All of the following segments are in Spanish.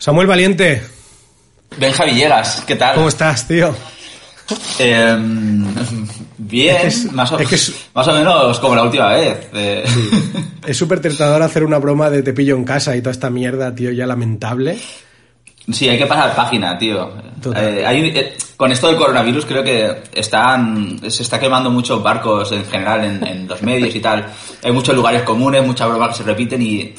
Samuel Valiente. Benja Villegas, ¿qué tal? ¿Cómo estás, tío? Eh, bien, más, o, más, o, menos como la última vez. Eh. Es súper tentador hacer una broma de te pillo en casa y toda esta mierda, tío, ya lamentable. Sí, hay que pasar página, tío. Eh, eh, con esto del coronavirus creo que están, se está quemando muchos barcos en general en, en los medios y tal. Hay muchos lugares comunes, muchas bromas que se repiten y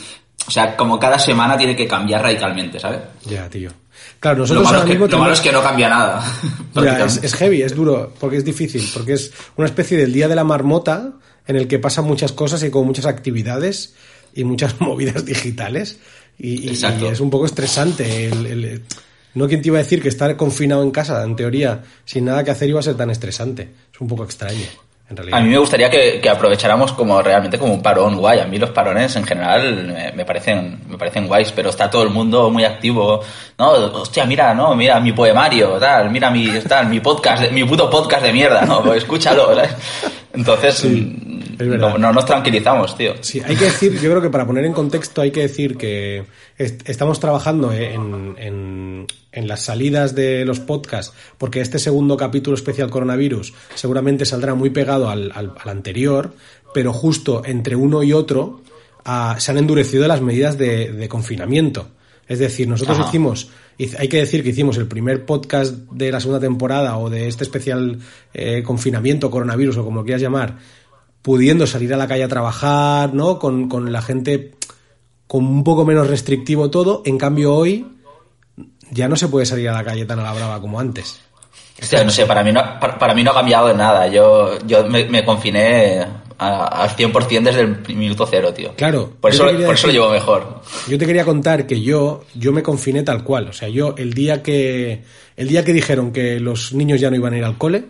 o sea, como cada semana tiene que cambiar radicalmente, ¿sabes? Ya, tío. Claro, nosotros lo malo, ahora es, que, mismo lo malo es que no cambia nada. Ya, es, es, heavy, es duro, porque es difícil, porque es una especie del día de la marmota en el que pasan muchas cosas y con muchas actividades y muchas movidas digitales. Y, y, y es un poco estresante. El, el, no quien te iba a decir que estar confinado en casa, en teoría, sin nada que hacer, iba a ser tan estresante. Es un poco extraño. A mí me gustaría que, que, aprovecháramos como realmente como un parón guay. A mí los parones en general me, me, parecen me parecen guays, pero está todo el mundo muy activo. No, hostia, mira, no, mira mi poemario, tal, mira mi tal, mi podcast, mi puto podcast de mierda, no, pues escúchalo, ¿sabes? Entonces sí, no, no, nos tranquilizamos, tío. Sí, hay que decir, yo creo que para poner en contexto hay que decir que est estamos trabajando en, en, en las salidas de los podcasts, porque este segundo capítulo especial coronavirus seguramente saldrá muy pegado al, al, al anterior, pero justo entre uno y otro uh, se han endurecido las medidas de, de confinamiento. Es decir, nosotros Ajá. hicimos, hay que decir que hicimos el primer podcast de la segunda temporada o de este especial eh, confinamiento, coronavirus o como lo quieras llamar, pudiendo salir a la calle a trabajar, ¿no? Con, con la gente con un poco menos restrictivo todo. En cambio, hoy ya no se puede salir a la calle tan a la brava como antes. Hostia, no sé, para mí no, para, para mí no ha cambiado nada. Yo, yo me, me confiné al 100% desde el minuto cero, tío. Claro. Por eso, por decir, eso lo llevo mejor. Yo te quería contar que yo, yo me confiné tal cual. O sea, yo el día que, el día que dijeron que los niños ya no iban a ir al cole,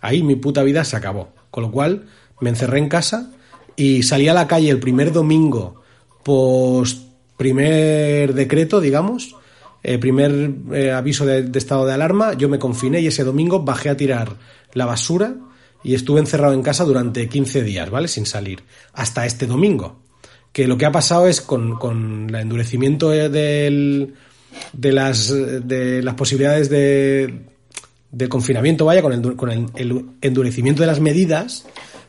ahí mi puta vida se acabó. Con lo cual, me encerré en casa y salí a la calle el primer domingo post primer decreto, digamos, eh, primer eh, aviso de, de, estado de alarma, yo me confiné y ese domingo bajé a tirar la basura y estuve encerrado en casa durante 15 días, ¿vale? Sin salir. Hasta este domingo. Que lo que ha pasado es con, con el endurecimiento del, de, las, de las posibilidades de, de confinamiento, vaya, con, el, con el, el, endurecimiento de las medidas,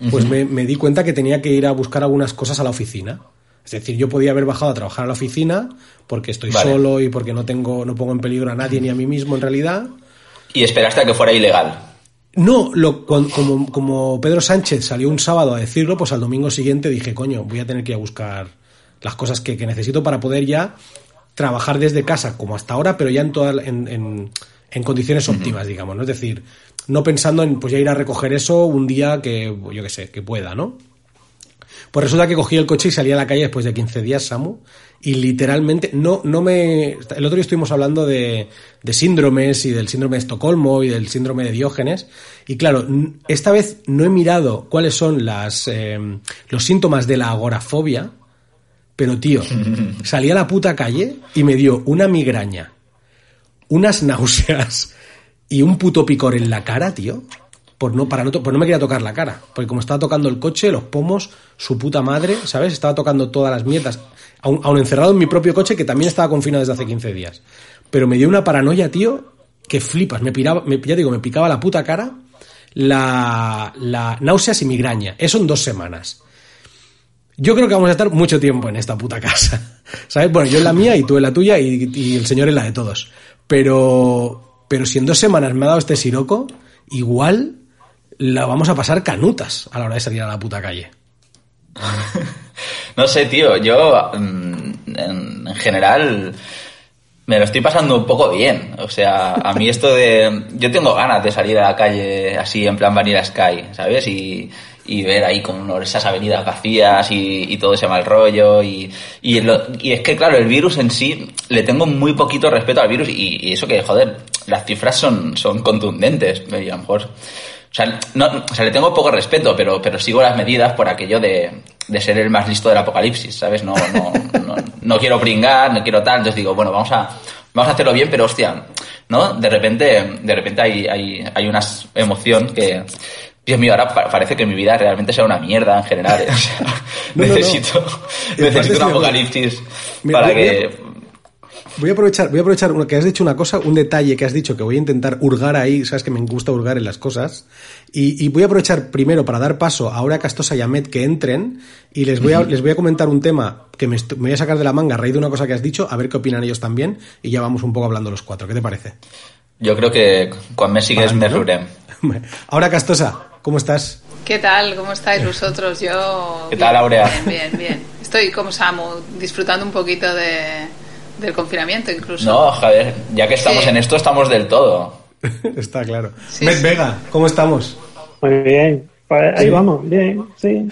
pues uh -huh. me, me di cuenta que tenía que ir a buscar algunas cosas a la oficina. Es decir, yo podía haber bajado a trabajar a la oficina porque estoy vale. solo y porque no tengo, no pongo en peligro a nadie ni a mí mismo en realidad. Y esperaste a que fuera ilegal. No, lo, como, como Pedro Sánchez salió un sábado a decirlo, pues al domingo siguiente dije, coño, voy a tener que ir a buscar las cosas que, que necesito para poder ya trabajar desde casa como hasta ahora, pero ya en, toda, en, en, en condiciones óptimas, uh -huh. digamos, ¿no? Es decir, no pensando en pues ya ir a recoger eso un día que, yo qué sé, que pueda, ¿no? Pues resulta que cogí el coche y salí a la calle después de 15 días, Samu, y literalmente no, no me... El otro día estuvimos hablando de, de síndromes y del síndrome de Estocolmo y del síndrome de Diógenes, y claro, esta vez no he mirado cuáles son las, eh, los síntomas de la agorafobia, pero tío, salí a la puta calle y me dio una migraña, unas náuseas y un puto picor en la cara, tío por no, para no, por no me quería tocar la cara. Porque como estaba tocando el coche, los pomos, su puta madre, ¿sabes? Estaba tocando todas las mierdas. Aún, aún, encerrado en mi propio coche, que también estaba confinado desde hace 15 días. Pero me dio una paranoia, tío, que flipas. Me piraba, me, ya digo, me picaba la puta cara, la, la náuseas y migraña. Eso en dos semanas. Yo creo que vamos a estar mucho tiempo en esta puta casa. ¿Sabes? Bueno, yo en la mía y tú en la tuya y, y el señor en la de todos. Pero, pero si en dos semanas me ha dado este siroco, igual la vamos a pasar canutas a la hora de salir a la puta calle. no sé, tío, yo mm, en, en, general me lo estoy pasando un poco bien. O sea, a mí esto de... Yo tengo ganas de salir a la calle así en plan Vanilla Sky, ¿sabes? Y, y ver ahí con esas avenidas vacías y, y todo ese mal rollo y, y, es que claro el virus en sí le tengo muy poquito respeto al virus y, eso que joder las cifras son, son contundentes a lo mejor o sea, no, o sea, le tengo poco respeto, pero, pero sigo las medidas por aquello de, de ser el más listo del apocalipsis, ¿sabes? No, no, no, no quiero pringar, no quiero tal, entonces digo, bueno, vamos a, vamos a hacerlo bien, pero hostia, ¿no? De repente, de repente hay, hay, hay una emoción que, Dios mío, ahora parece que mi vida realmente sea una mierda en general. ¿eh? O sea, no, necesito, no, no. necesito un apocalipsis Mira, para que. Voy a aprovechar, voy a aprovechar que has dicho una cosa, un detalle que has dicho que voy a intentar hurgar ahí, sabes que me gusta hurgar en las cosas, y, voy a aprovechar primero para dar paso a Aura Castosa y a Met que entren, y les voy a, les voy a comentar un tema que me, voy a sacar de la manga a raíz de una cosa que has dicho, a ver qué opinan ellos también, y ya vamos un poco hablando los cuatro. ¿Qué te parece? Yo creo que cuando me sigues me Aura Castosa, ¿cómo estás? ¿Qué tal? ¿Cómo estáis vosotros? Yo. ¿Qué tal, Aurea? Bien, bien, bien. Estoy como Samu, disfrutando un poquito de, del confinamiento incluso. No, joder, ya que estamos en esto, estamos del todo. Está claro. Met Vega, ¿cómo estamos? Muy bien. Pues ahí vamos, bien, sí.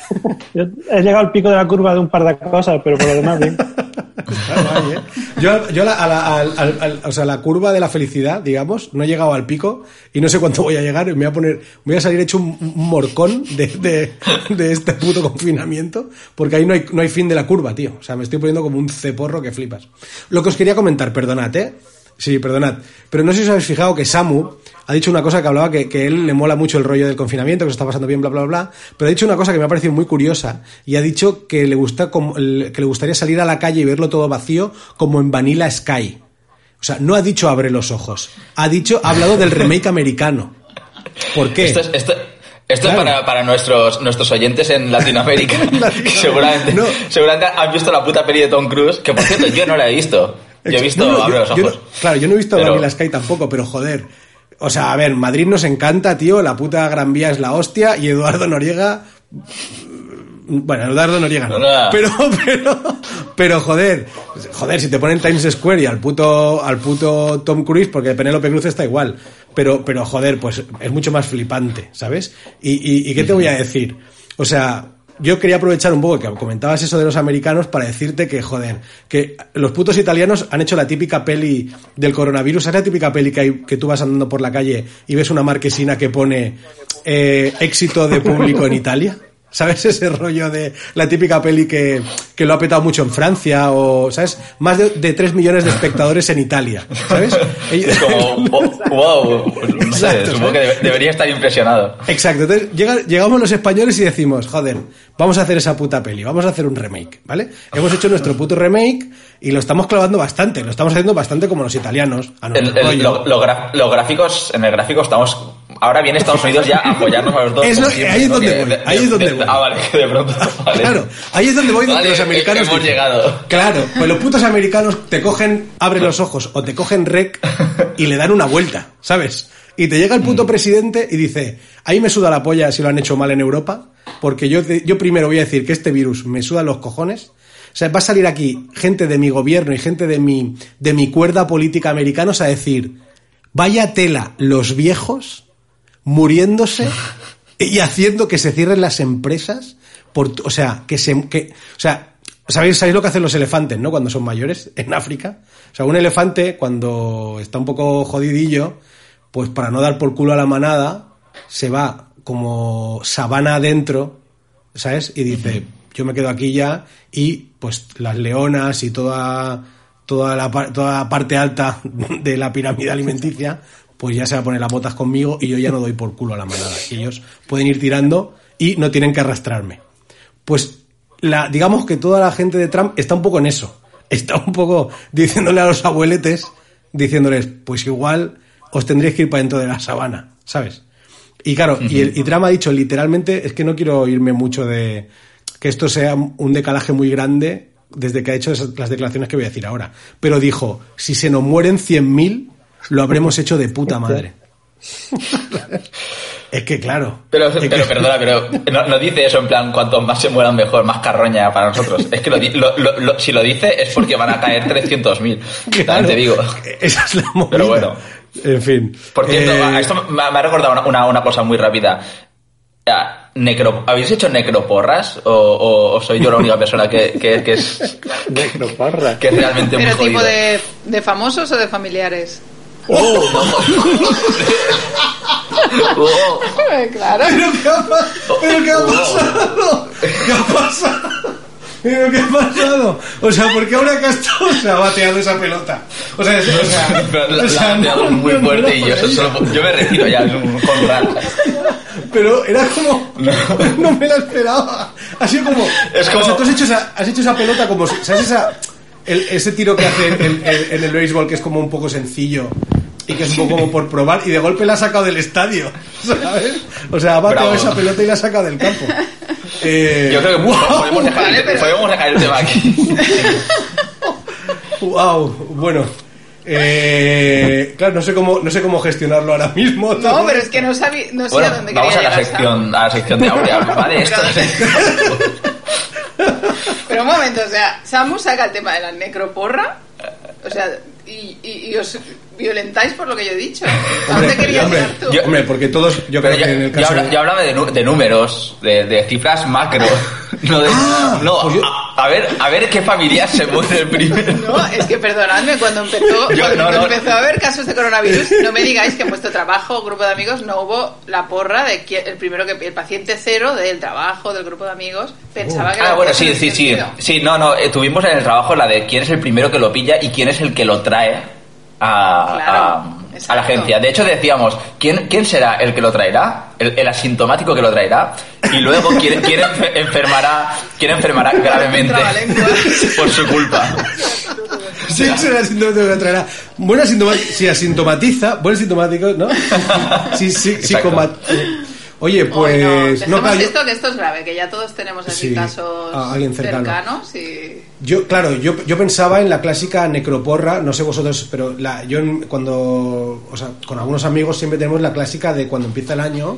he llegado al pico de la curva de un par de cosas, pero por lo demás bien. ¿eh? Yo, yo a la, o sea, la curva de la felicidad, digamos, no he llegado al pico y no sé cuánto voy a llegar. Me voy a poner, voy a salir hecho un, morcón de, de, este puto confinamiento, porque ahí no hay, no hay fin de la curva, tío. O sea, me estoy poniendo como un ceporro que flipas. Lo que os quería comentar, perdonad, ¿eh? Sí, perdonad. Pero no sé si os habéis fijado que Samu ha dicho una cosa que hablaba que, que él le mola mucho el rollo del confinamiento, que se está pasando bien, bla, bla, bla. Pero ha dicho una cosa que me ha parecido muy curiosa y ha dicho que le, gusta como, que le gustaría salir a la calle y verlo todo vacío como en Vanilla Sky. O sea, no ha dicho abre los ojos. Ha dicho, ha hablado del remake americano. ¿Por qué? Esto es, esto, es para, para, nuestros, nuestros oyentes en Latinoamérica. seguramente, seguramente han visto la puta peli de Tom Cruise, que por cierto yo no la he visto. Yo he visto los ojos. claro, yo no he visto pero... Sky tampoco, pero joder. O sea, a ver, Madrid nos encanta, tío. La puta Gran Vía es la hostia. Y Eduardo Noriega. Bueno, Eduardo Noriega no. Pero, pero, pero joder, joder, si te ponen Times Square y al puto, al puto Tom Cruise, porque Penélope Cruz está igual. Pero, pero joder, pues es mucho más flipante, ¿sabes? Y, y, y ¿qué te voy a decir? O sea, yo quería aprovechar un poco que comentabas eso de los americanos para decirte que, joder, que los putos italianos han hecho la típica peli del coronavirus, es la típica peli que, hay, que tú vas andando por la calle y ves una marquesina que pone eh, éxito de público en Italia. ¿Sabes ese rollo de la típica peli que, que, lo ha petado mucho en Francia o, ¿sabes? Más de, de 3 millones de espectadores en Italia, ¿sabes? Es como, wow, no sé, supongo que debería estar impresionado. Exacto, entonces llegamos los españoles y decimos, joder, vamos a hacer esa puta peli, vamos a hacer un remake, ¿vale? Hemos hecho nuestro puto remake y lo estamos clavando bastante, lo estamos haciendo bastante como los italianos. los gráficos, en el gráfico estamos ahora viene Estados Unidos ya a apoyarnos a los dos. ahí es donde voy. ahí es donde voy. Ah, vale, de pronto. Claro, ahí es donde voy donde los americanos. Hemos llegado. Claro, pues los putos americanos te cogen, abren los ojos o te cogen rec y le dan una vuelta, ¿sabes? Y te llega el puto mm. presidente y dice, ahí me suda la polla si lo han hecho mal en Europa, porque yo, yo primero voy a decir que este virus me suda los cojones. O sea, va a salir aquí gente de mi gobierno y gente de mi, de mi cuerda política americanos a decir, vaya tela, los viejos muriéndose y haciendo que se cierren las empresas. Por, o sea, que se. Que, o sea, ¿sabéis, ¿sabéis lo que hacen los elefantes, no? Cuando son mayores en África. O sea, un elefante, cuando está un poco jodidillo, pues para no dar por culo a la manada, se va como sabana adentro, ¿sabes? Y dice, yo me quedo aquí ya, y pues las leonas y toda, toda, la, toda la parte alta de la pirámide alimenticia pues ya se va a poner las botas conmigo y yo ya no doy por culo a la manada. Ellos pueden ir tirando y no tienen que arrastrarme. Pues la, digamos que toda la gente de Trump está un poco en eso. Está un poco diciéndole a los abueletes, diciéndoles, pues igual os tendréis que ir para dentro de la sabana, ¿sabes? Y claro, y, y Trump ha dicho literalmente, es que no quiero irme mucho de que esto sea un decalaje muy grande desde que ha hecho las declaraciones que voy a decir ahora. Pero dijo, si se nos mueren 100.000, lo habremos hecho de puta madre. es que claro. Pero, perdona, pero no, dice eso en plan, cuanto más se mueran mejor, más carroña para nosotros. Es que si lo dice es porque van a caer 300.000. Claro, te digo. Esa es la movida. Pero bueno. En fin. Por cierto, eh, esto me ha recordado una, cosa muy rápida. Necro, ¿Habéis hecho necroporras? ¿O, soy yo la única persona que, que, es. necroporras. Que es realmente ¿Pero tipo de, de famosos o de familiares? ¡Oh! oh. Claro. ¿Pero qué ha, ¿Pero qué ha pasado? ¿Qué ha pasado? ¿Pero qué ha pasado? O sea, ¿por qué ahora Castosa ha bateado esa pelota? O sea, o sea, la, o sea, la ha muy fuerte y yo, solo, yo me retiro ya con rata. Pero era como. No. no me la esperaba. Ha sido como. Es como. O sea, tú has hecho esa, has hecho esa pelota como. ¿Sabes esa.? El- ese tiro que hace en, en- en el béisbol que es como un poco sencillo y que es un poco como por probar y de golpe la ha sacado del estadio, ¿sabes? O sea, ha bateado esa pelota y la ha sacado del campo. Eh, Yo creo que ¡guau! podemos, dejar, Vale, el- pero- podemos dejar el tema aquí. Wow, bueno. Eh, claro, no sé cómo no sé cómo gestionarlo ahora mismo. No, todo pero es que no sabía, no sé a Bueno, dónde vamos a quería la llegar, sección, a la sección de Aurea. ¿Vale? Esto. Pero un momento, o sea, Samu saca el tema de la necroporra, o sea, y, y- y os violentáis por lo que yo he dicho. ¿A dónde querías hombre, llegar tú? yo- hombre, porque todos, yo Pero creo que ya, en el ya caso. habla- ya hablaba de, nu- de números, de, de cifras macro. No, de- Ah, no, pues yo- a, a ver, a ver qué familia se muere primero. No, es que perdonadme, cuando empezó, Yo- cuando no, no. empezó a haber casos de coronavirus, no me digáis que en vuestro trabajo, grupo de amigos, no hubo la porra de que el primero que el paciente cero del trabajo, del grupo de amigos, pensaba que Ah, era bueno, cosa sí, sí, sí. Sí, no, no, eh, tuvimos en el trabajo la de quién es el primero que lo pilla y quién es el que lo trae a, Claro, a- a la agencia. De hecho, decíamos, ¿quién, ¿quién será el que lo traerá? El, el asintomático que lo traerá. Y luego, ¿quién, quién enfe- enfermará, quién enfermará gravemente por su culpa? Sí, será asintomático que traerá. Buen asintomático, si asintomatiza, buen asintomático, ¿no? Sí, sí, Oye, pues. no, No, yo- esto, que esto es grave, que ya todos tenemos así Sí, casos a alguien cercano. cercanos y... Yo, claro, yo, yo pensaba en la clásica necroporra, no sé vosotros, pero la, yo en- cuando, o sea, con algunos amigos siempre tenemos la clásica de cuando empieza el año,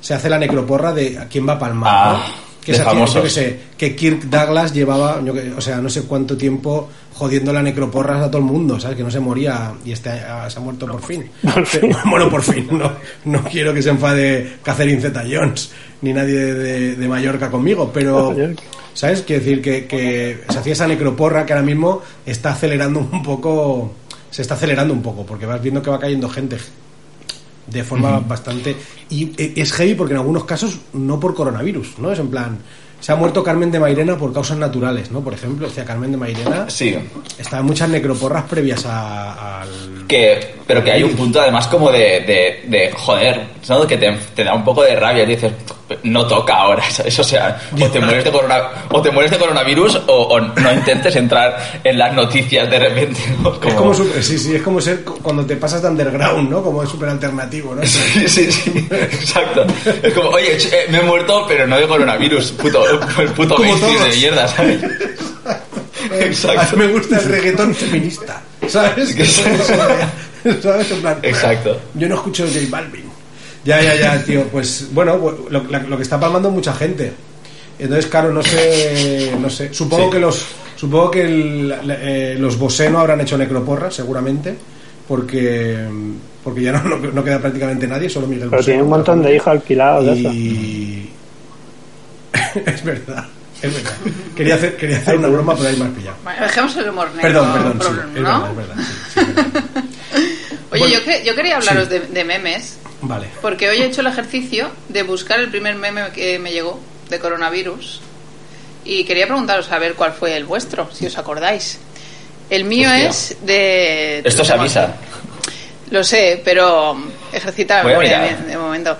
se hace la necroporra de a quién va a palmar, Ah, ¿no? Que de a famosos. yo que sé, que Kirk Douglas llevaba, yo o sea, no sé cuánto tiempo jodiendo la necroporras a todo el mundo, ¿sabes? Que no se moría y este, ah, se ha muerto por fin. bueno, por fin, no, no quiero que se enfade Catherine Zeta-Jones ni nadie de, de Mallorca conmigo, pero... ¿Sabes? Quiero decir que, que se hacía esa necroporra que ahora mismo está acelerando un poco. Se está acelerando un poco, porque vas viendo que va cayendo gente de forma bastante. Y e- es heavy porque en algunos casos no por coronavirus, ¿no? Es en plan. Se ha muerto Carmen de Mairena por causas naturales, ¿no? Por ejemplo, decía Carmen de Mairena. Sí. Estaban muchas necroporras previas a- al. Que, pero que hay un punto además como de, de, de, joder, ¿no? que te, te da un poco de rabia y dices, no toca ahora, ¿sabes? O sea, o te mueres de, corona- o te mueres de coronavirus o, o no intentes entrar en las noticias de repente. ¿no? Es como super- sí, sí, es como ser cu- cuando te pasas de underground, ¿no? Como es súper alternativo, ¿no? Sí, sí, sí, exacto. Es como, oye, eh, me he muerto, pero no de coronavirus, puto, el puto Como mainstream de mierda, ¿sabes? Exacto. A mí me gusta el reggaetón feminista, ¿sabes? ¿Sabes? En plan, Exacto. Yo no escucho J Balvin. Ya, ya, ya, tío. Pues bueno, lo, la- lo que está palmando mucha gente. Entonces, claro, no sé, no sé. Supongo Sí. que los, supongo que el- eh, los Bosé no habrán hecho necroporra, seguramente, porque, porque ya no, no, no queda prácticamente nadie, solo Miguel Pero Bosé. tiene un montón de hijos alquilados. Y es verdad, es verdad. Quería hacer, quería hacer una broma, pero ahí me has pillado. Bueno, dejemos el humor negro. Perdón, perdón, sí, es ¿no? verdad, es verdad. sí. Oye, Bueno, yo, que- yo quería hablaros sí. de, de memes, Vale. porque hoy he hecho el ejercicio de buscar el primer meme que me llegó de coronavirus y quería preguntaros a ver cuál fue el vuestro, si os acordáis. El mío Hostia. es de... Esto se avisa. Lo sé, pero ejercita de momento.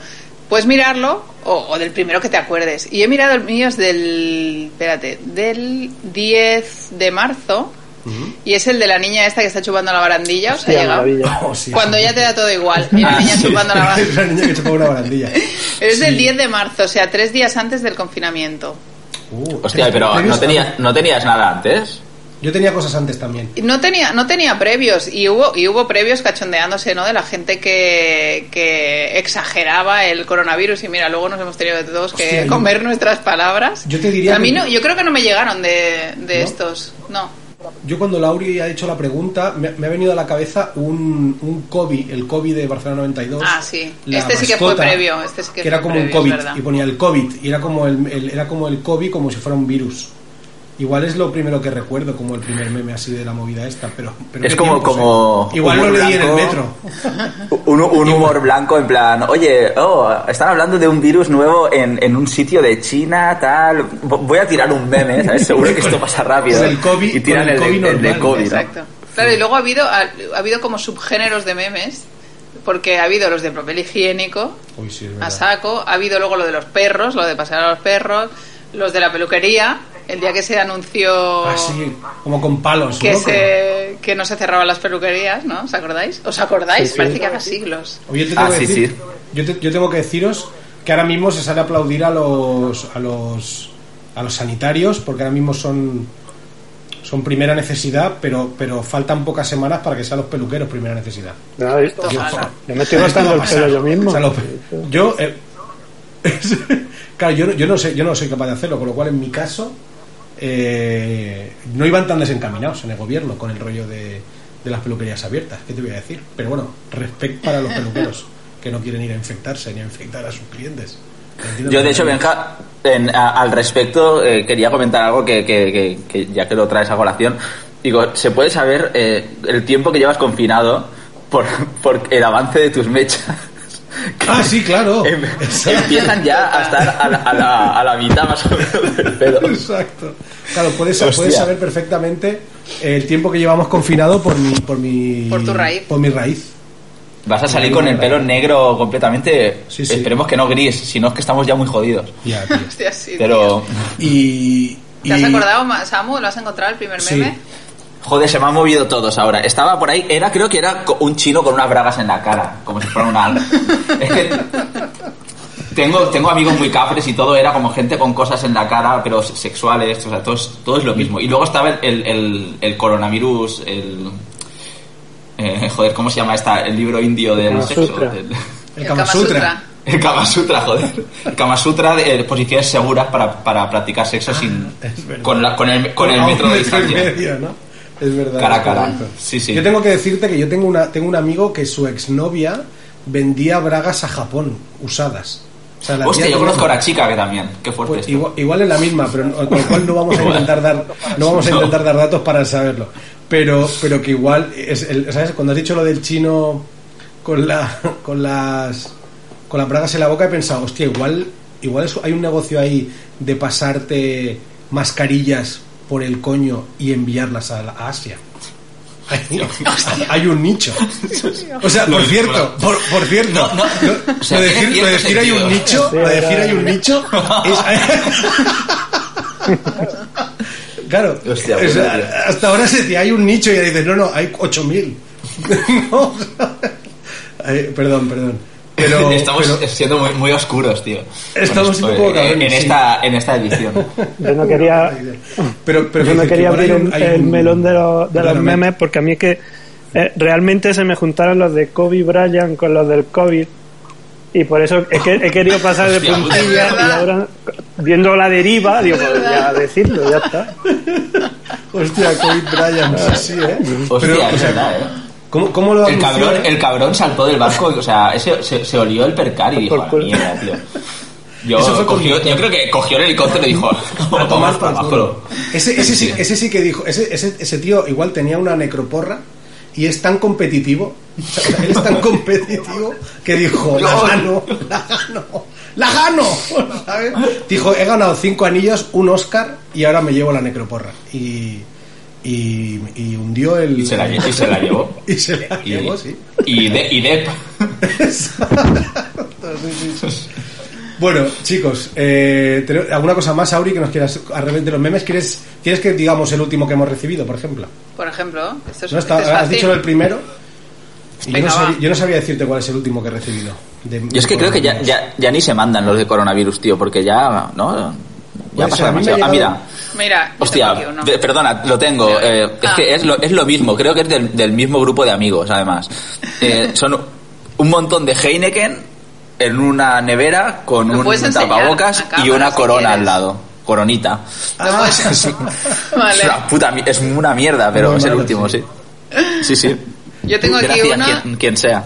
Puedes mirarlo o, o del primero que te acuerdes. Y he mirado el mío es del... Espérate, del 10 de marzo y es el de la niña esta que está chupando la barandilla. ¿Os ha llegado? maravilla. Oh, sí, Cuando sí. ya te da todo igual. Y la Ah, niña sí. chupando la Es barandilla. la niña que chupa una barandilla. Es del Sí. 10 de marzo, o sea, tres días antes del confinamiento. Uh, Hostia, ¿tres- pero? ¿no, tenía, ¿no tenías nada antes? Yo tenía cosas antes también. No tenía, no tenía previos y hubo, y hubo previos cachondeándose, ¿no? De la gente que, que exageraba el coronavirus y mira, luego nos hemos tenido de todos que Hostia, yo- comer nuestras palabras. Yo te diría A mí que- no, yo creo que no me llegaron de, de ¿No? estos, no. Yo cuando Lauri ha hecho la pregunta, me, me ha venido a la cabeza un, un COVID, el COVID de Barcelona 92. Ah, sí. Este sí que fue previo, este sí que era fue como un previo, COVID y ponía el COVID y era como el, el- era como el COVID como si fuera un virus. Igual es lo primero que recuerdo como el primer meme así de la movida esta, pero, pero Es como- como ¿eh? igual lo humor leí en el metro. Un, un humor blanco en plan, oye, oh, están hablando de un virus nuevo en, en un sitio de China, tal. Vo- Voy a tirar un meme, ¿sabes? Seguro que esto pasa rápido. Con el COVID- y tiran el el, de- COVID el de COVID, ¿no? Exacto. Claro, y luego ha habido, ha, ha habido como subgéneros de memes, porque ha habido los de papel higiénico, Uy, sí, es a saco, ha habido luego lo de los perros, lo de pasear a los perros, los de la peluquería, El día que se anunció Así, como con palos, que, ¿no? se, que no se cerraban las peluquerías, ¿no? ¿Os acordáis? ¿Os acordáis? Sí, sí. Parece que haga siglos. Oye, yo te tengo Ah, que sí, decir- sí. Yo, te- yo tengo que deciros que ahora mismo se sale a aplaudir a los a los a los sanitarios porque ahora mismo son son primera necesidad, pero pero faltan pocas semanas para que sean los peluqueros primera necesidad. No, yo, Ojalá. yo me estoy cortando el pelo yo mismo. O sea, lo- yo eh, claro, yo, no- yo no sé, yo no soy capaz de hacerlo, con lo cual en mi caso eh, no iban tan desencaminados en el gobierno con el rollo de, de las peluquerías abiertas. ¿Qué te voy a decir? Pero bueno, respect para los peluqueros que no quieren ir a infectarse ni a infectar a sus clientes. Yo, de hecho, Benja, en- a- al respecto, eh, quería comentar algo que, que- que- que ya que lo traes a colación. Digo, ¿se puede saber eh, el tiempo que llevas confinado por, por el avance de tus mechas? Ah, sí, claro. Em- empiezan ya a estar a la, a la- a la mitad más o menos del pelo. Exacto. Claro, puedes, puedes saber perfectamente el tiempo que llevamos confinado por mi, por mi, Por tu raíz. Por mi raíz. Vas a salir con el pelo negro completamente. Sí, sí. Esperemos que no gris, si no es que estamos ya muy jodidos. Ya, tío. Hostia, sí, Pero, Y, ¿Te has acordado, Samu? ¿Lo has encontrado el primer Sí. meme? Joder, se me han movido todos ahora. Estaba por ahí, era creo que era un chino con unas bragas en la cara, como si fuera una. es que. Tengo, tengo amigos muy capres y todo era como gente con cosas en la cara, pero sexuales, o sea, todo es, todo es lo mismo. Y luego estaba el, el, el- el coronavirus, el. eh, joder, ¿cómo se llama esta? El libro indio del Kama sexo. Sutra. el- el Kama Sutra. El Kama Sutra, joder. El Kama Sutra de eh, posiciones seguras para, para practicar sexo sin, es verdad. con, la- con el, con el metro de y distancia. medio, ¿no? Es verdad. Cara a cara. Sí, sí. Yo tengo que decirte que yo tengo una tengo un amigo que su exnovia vendía bragas a Japón usadas. O sea, la Hostia, yo conozco a la chica que también. Qué fuerte Pues igual, igual es la misma, pero con lo cual no vamos a intentar dar no vamos a intentar dar datos para saberlo. Pero pero que igual es el- ¿sabes? Cuando has dicho lo del chino con la con las con las bragas en la boca he pensado, hostia, igual igual es- hay un negocio ahí de pasarte mascarillas por el coño y enviarlas a, la- a Asia. Hay, hay un nicho. O sea, por cierto, por, por cierto, no. lo- O sea, lo de tiene decir, lo decir hay un nicho, lo de decir hay un nicho, es- claro, Hostia, o sea, bueno, tío. hasta ahora se te hay un nicho y ya dices, no, no, hay 8000. no, perdón, perdón. Pero, Estamos pero- siendo muy, muy oscuros, tío. Estamos un poco eh, en, en sí. esta, en esta edición. Yo no quería, pero, pero yo no que quería abrir un- el, un- melón de, los- de los memes porque a mí es que eh, realmente se me juntaron los de Kobe Bryant con los del COVID y por eso es que he querido pasar de puntilla y ahora viendo la deriva digo pues ya decirlo ya está Hostia, Kobe Bryant, sí, sí, ¿eh? Hostia, Pero, o sea, verdad, eh. ¿Cómo, ¿Cómo lo El cabrón, el cabrón saltó del barco, o sea, ese, se, se olió el percar y dijo, mierda, tío. Yo, Eso fue cogió- yo creo que cogió el helicóptero y dijo, A toma, tomar por culo. Ese, ese, sí, ese sí que dijo, ese, ese, ese tío igual tenía una necroporra y es tan competitivo, o sea, o sea, él es tan competitivo que dijo, la gano, la gano, la gano, ¿sabes? Dijo, he ganado cinco anillos, un Oscar y ahora me llevo la necroporra. Y, y, y hundió el... Y se la, lle- y se la llevó. Y se la Y, llevó, sí. y, de, y Depp. Bueno, chicos, eh, ¿tenemos ¿alguna cosa más, Auri, que nos quieras, al revés de los memes? ¿Quieres, ¿Quieres que digamos el último que hemos recibido, por ejemplo? Por ejemplo, esto es, ¿No es has dicho el primero. Y yo, no sabía, yo no sabía decirte cuál es el último que he recibido. de- Yo es que creo que ya, ya, ya ni se mandan los de coronavirus, tío, porque ya, ¿no? Ya pasa a demasiado. Ah, mira. Mira, Hostia, tengo aquí uno. de- perdona, lo tengo. eh, es Ah. que es lo, es lo mismo, creo que es del, del mismo grupo de amigos, además. Eh, son un montón de Heineken en una nevera con un tapabocas a y una corona al lado. Coronita. Ah, Es, Vale. una puta mi- es una mierda, pero Muy es el malo, último, sí. sí. Sí, sí. Yo tengo aquí Gracias, una quien, quien sea.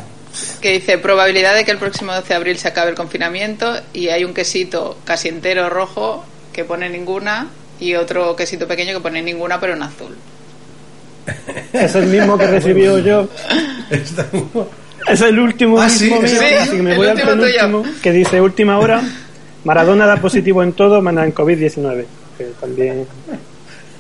que dice probabilidad de que el próximo 12 de abril se acabe el confinamiento y hay un quesito casi entero rojo que pone ninguna y otro quesito pequeño que pone ninguna pero en azul. es el mismo que recibió yo Está muy- es el último Ah, sí, mismo ¿es mío, el así que me el voy al último tuyo. penúltimo que dice última hora Maradona da positivo en todo menos en COVID-19 que también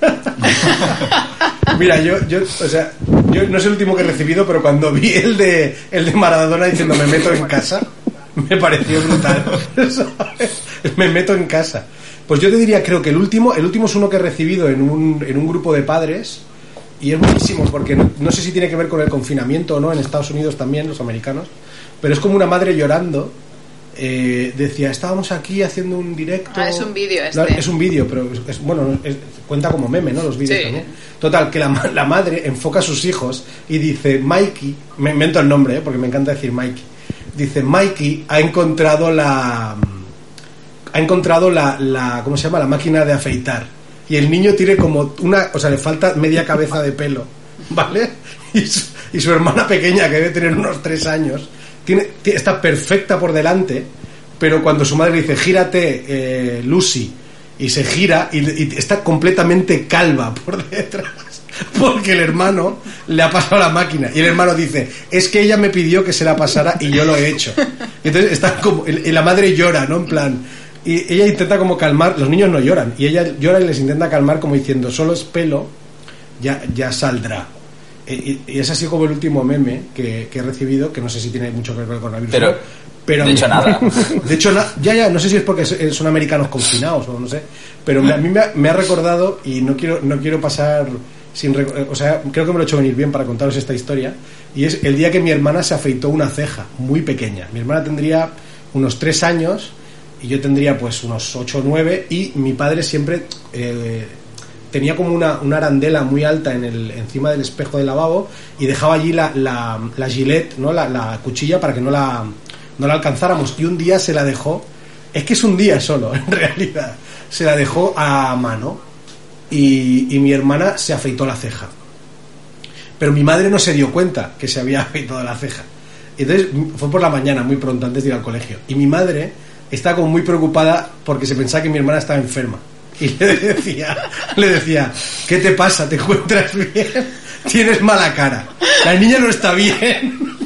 Mira, yo, yo, o sea, yo no es el último que he recibido, pero cuando vi el de, el de Maradona diciendo me meto en casa, me pareció brutal. ¿sabes? me meto en casa. Pues yo te diría, creo que el último, el último es uno que he recibido en un, en un grupo de padres y es buenísimo porque no, no sé si tiene que ver con el confinamiento o no, en Estados Unidos también, los americanos, pero es como una madre llorando. eh, decía, estábamos aquí haciendo un directo. Ah, es un vídeo No, este. es un vídeo, pero es, es- bueno, es- cuenta como meme, ¿no? Los vídeos Sí. también. Total, que la, la madre enfoca a sus hijos y dice, Mikey, me invento el nombre, ¿eh? porque me encanta decir Mikey. Dice, Mikey ha encontrado la... Ha encontrado la, la... ¿Cómo se llama? La máquina de afeitar. Y el niño tiene como una... O sea, le falta media cabeza de pelo, ¿vale? Y su, y su hermana pequeña, que debe tener unos tres años, tiene, ti- está perfecta por delante, pero cuando su madre le dice, gírate, eh, Lucy, y se gira y, y está completamente calva por detrás porque el hermano le ha pasado la máquina y el hermano dice es que ella me pidió que se la pasara y yo lo he hecho entonces está como y la madre llora no en plan y ella intenta como calmar los niños no lloran y ella llora y les intenta calmar como diciendo solo es pelo ya ya saldrá y, y- y es así como el último meme que, que he recibido que no sé si tiene mucho que ver con el coronavirus Pero, pero de hecho, nada. de hecho, ya, ya, no sé si es porque son americanos confinados o no sé, pero me- a mí me ha, me ha recordado y no quiero, no quiero pasar sin, o sea, creo que me lo he hecho venir bien para contaros esta historia y es el día que mi hermana se afeitó una ceja muy pequeña. Mi hermana tendría unos tres años y yo tendría pues unos ocho o nueve y mi padre siempre eh, tenía como una, una arandela muy alta en el, encima del espejo del lavabo y dejaba allí la, la, la gilet, ¿no? La, la cuchilla para que no la, no la alcanzáramos. Y un día se la dejó, es que es un día solo, en realidad, se la dejó a mano y, y mi hermana se afeitó la ceja. Pero mi madre no se dio cuenta que se había afeitado la ceja. Entonces fue por la mañana, muy pronto, antes de ir al colegio. Y mi madre estaba como muy preocupada porque se pensaba que mi hermana estaba enferma. Y le decía, le decía, ¿qué te pasa? ¿Te encuentras bien? Tienes mala cara. La niña no está bien.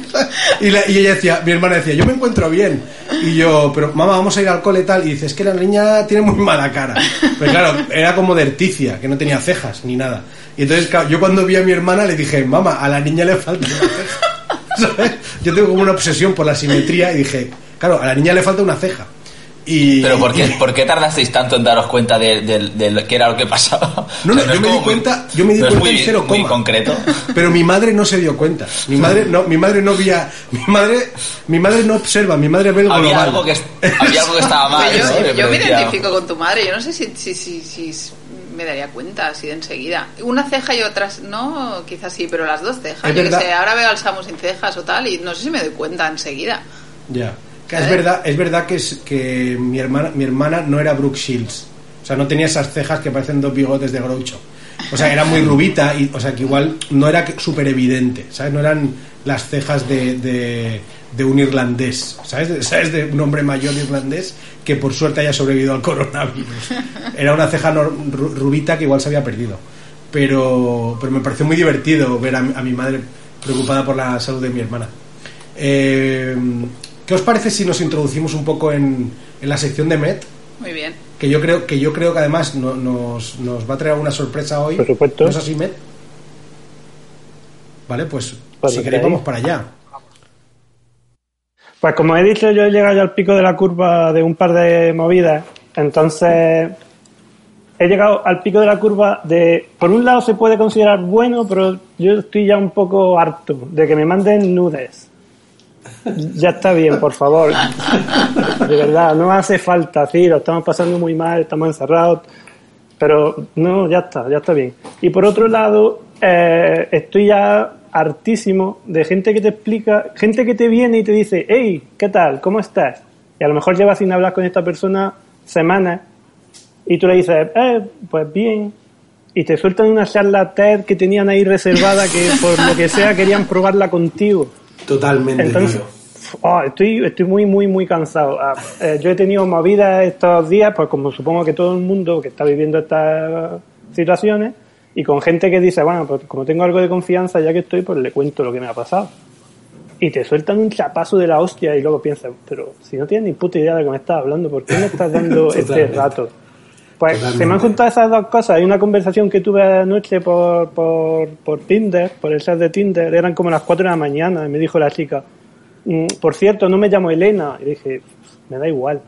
Y, la- y ella decía, mi hermana decía, yo me encuentro bien. Y yo, pero mamá, vamos a ir al cole tal. Y dice, es que la niña tiene muy mala cara. Pero claro, era como de Erticia, que no tenía cejas ni nada. Y entonces, yo cuando vi a mi hermana le dije, mamá, a la niña le falta una ceja. Yo tengo como una obsesión por la simetría y dije, claro, a la niña le falta una ceja. Y, Pero ¿por qué, y- por qué tardasteis tanto en daros cuenta de, de- de lo que era lo que pasaba? No, no, yo me di muy- cuenta- yo me di cuenta muy, en cero muy coma. concreto. Pero mi madre no se dio cuenta. Mi madre no, mi madre no veía, mi madre, mi madre no observa, mi madre ve el Había global. algo, que, había algo que estaba mal. Pues yo, ¿no? yo me identifico con tu madre, yo no sé si, si, si, si me daría cuenta así de enseguida. Una ceja y otras no, quizás sí, pero las dos cejas. Yo que sé, ahora veo al Samu sin cejas o tal y no sé si me doy cuenta enseguida. Ya. Es ¿Eh? verdad, es verdad que, es, que mi hermana, mi hermana no era Brooke Shields. O sea, no tenía esas cejas que parecen dos bigotes de Groucho. O sea, era muy rubita y, o sea, que igual no era súper evidente, ¿sabes? No eran las cejas de, de, de un irlandés, ¿sabes? De, ¿sabes? De un hombre mayor irlandés que por suerte haya sobrevivido al coronavirus. Era una ceja rubita que igual se había perdido. Pero, pero me pareció muy divertido ver a, mi- a mi madre preocupada por la salud de mi hermana. Eh, ¿Qué os parece si nos introducimos un poco en, en la sección de Met? Muy bien. Que yo creo que yo creo que además no- nos, nos va a traer una sorpresa hoy. Por supuesto. ¿No es así, Met? Vale, pues Pues si queréis vamos para allá. Pues como he dicho, yo he llegado ya al pico de la curva de un par de movidas. Entonces, he llegado al pico de la curva de... Por un lado se puede considerar bueno, pero yo estoy ya un poco harto de que me manden nudes. Ya está bien, por favor. De verdad, no hace falta, sí, lo estamos pasando muy mal, estamos encerrados. Pero no, ya está, ya está bien. Y por otro lado, eh, estoy ya hartísimo de gente que te explica, gente que te viene y te dice, hey, ¿qué tal? ¿Cómo estás? Y a lo mejor llevas sin hablar con esta persona semanas y tú le dices, eh, pues bien. Y te sueltan una charla TED que tenían ahí reservada que por lo que sea querían probarla contigo. Totalmente. Entonces, oh, estoy, estoy muy, muy, muy cansado. Ah, eh, yo he tenido movidas estos días, pues como supongo que todo el mundo que está viviendo estas situaciones, y con gente que dice, bueno, pues como tengo algo de confianza, ya que estoy, pues le cuento lo que me ha pasado. Y te sueltan un chapazo de la hostia y luego piensas, pero si no tienes ni puta idea de lo que me estás hablando, ¿por qué me estás dando este rato? Pues Totalmente. se me han juntado esas dos cosas. Hay una conversación que tuve anoche por, por, por Tinder, por el chat de Tinder, eran como las 4 de la mañana, y me dijo la chica, "Mm, por cierto, no me llamo Elena. Y dije, me da igual.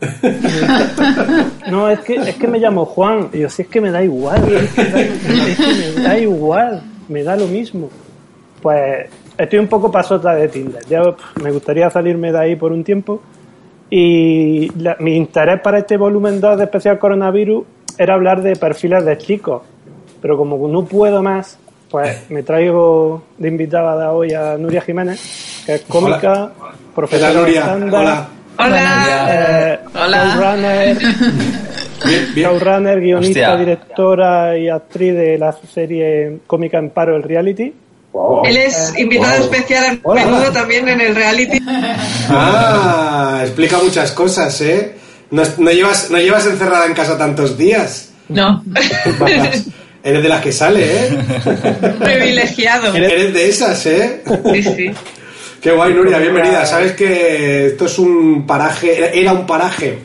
No, es que, es que me llamo Juan. Y yo, sí, es que me da igual. Es que, da- es que me da igual. Me da lo mismo. Pues estoy un poco pasota de Tinder. Ya me gustaría salirme de ahí por un tiempo. Y la- mi interés para este volumen 2 de especial coronavirus era hablar de perfiles de chicos. Pero como no puedo más, pues me traigo de invitada hoy a Nuria Jiménez, que es cómica, Hola, profesora de Nuria. stand-up, Hola. Hola. eh, Hola. Bien, bien. showrunner, guionista, Hostia. directora y actriz de la serie cómica en paro, el reality. Él es invitado especial a Hola, menudo también en el reality. Ah, explica muchas cosas, ¿eh? No, no llevas, no llevas encerrada en casa tantos días. No, Eres de las que sale, ¿eh? privilegiado. Eres de esas, ¿eh? Sí, sí. Qué guay, Nuria, bienvenida. Sabes que esto es un paraje, era- un paraje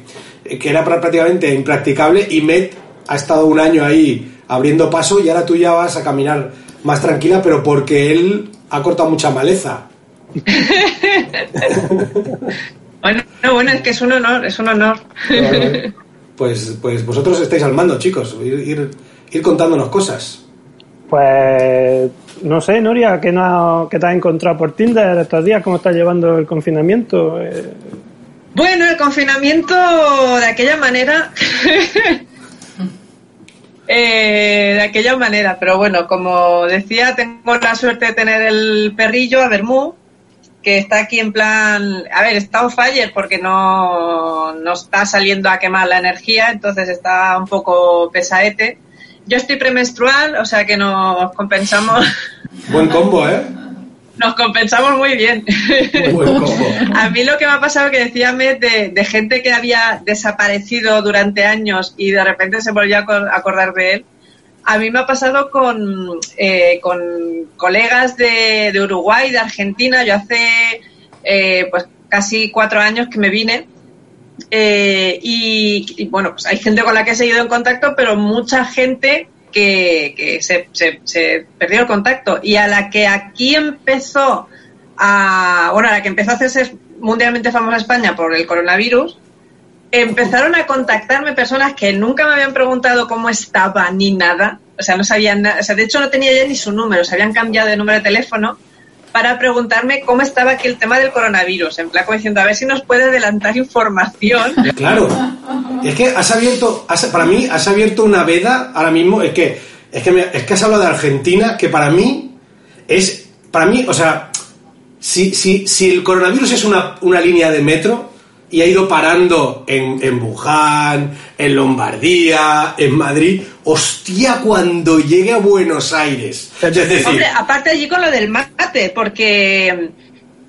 que era prácticamente impracticable y Met ha estado un año ahí abriendo paso y ahora tú ya vas a caminar más tranquila, pero porque él ha cortado mucha maleza. Bueno, no, bueno, es que es un honor, es un honor. Pues, pues vosotros estáis al mando, chicos, ir, ir, ir contándonos cosas. Pues no sé, Nuria, ¿qué, no, qué te has encontrado por Tinder estos días? ¿Cómo estás llevando el confinamiento? Eh, Bueno, el confinamiento de aquella manera. Eh, de aquella manera, pero bueno, como decía, tengo la suerte de tener el perrillo, a Bermú, que está aquí en plan. A ver, está on fire porque no, no está saliendo a quemar la energía, entonces está un poco pesaete. Yo estoy premenstrual, o sea que nos compensamos. Buen combo, ¿eh? Nos compensamos muy bien. A mí lo que me ha pasado que decía de, de gente que había desaparecido durante años y de repente se volvió a acor- acordar de él. A mí me ha pasado con, eh, con colegas de, de Uruguay, de Argentina. Yo hace eh, pues casi cuatro años que me vine. Eh, y, y, bueno, pues hay gente con la que he seguido en contacto, pero mucha gente que, que se, se- perdió el contacto. Y a la que aquí empezó a, bueno, a la que empezó a hacerse mundialmente famosa España por el coronavirus, empezaron a contactarme personas que nunca me habían preguntado cómo estaba ni nada. O sea, no sabían nada. O sea, de hecho no tenía ya ni su número. Se habían cambiado de número de teléfono para preguntarme cómo estaba aquí el tema del coronavirus. En plan, diciendo, a ver si nos puede adelantar información. Claro. Es que has abierto, has- para mí, has abierto una veda ahora mismo. Es que, es que, me- es que has hablado de Argentina, que para mí es, para mí, o sea, si, si, si el coronavirus es una, una línea de metro y ha ido parando en, en Wuhan, en Lombardía, en Madrid, hostia, cuando llegue a Buenos Aires. Es decir, Hombre, aparte allí con lo del mate, porque,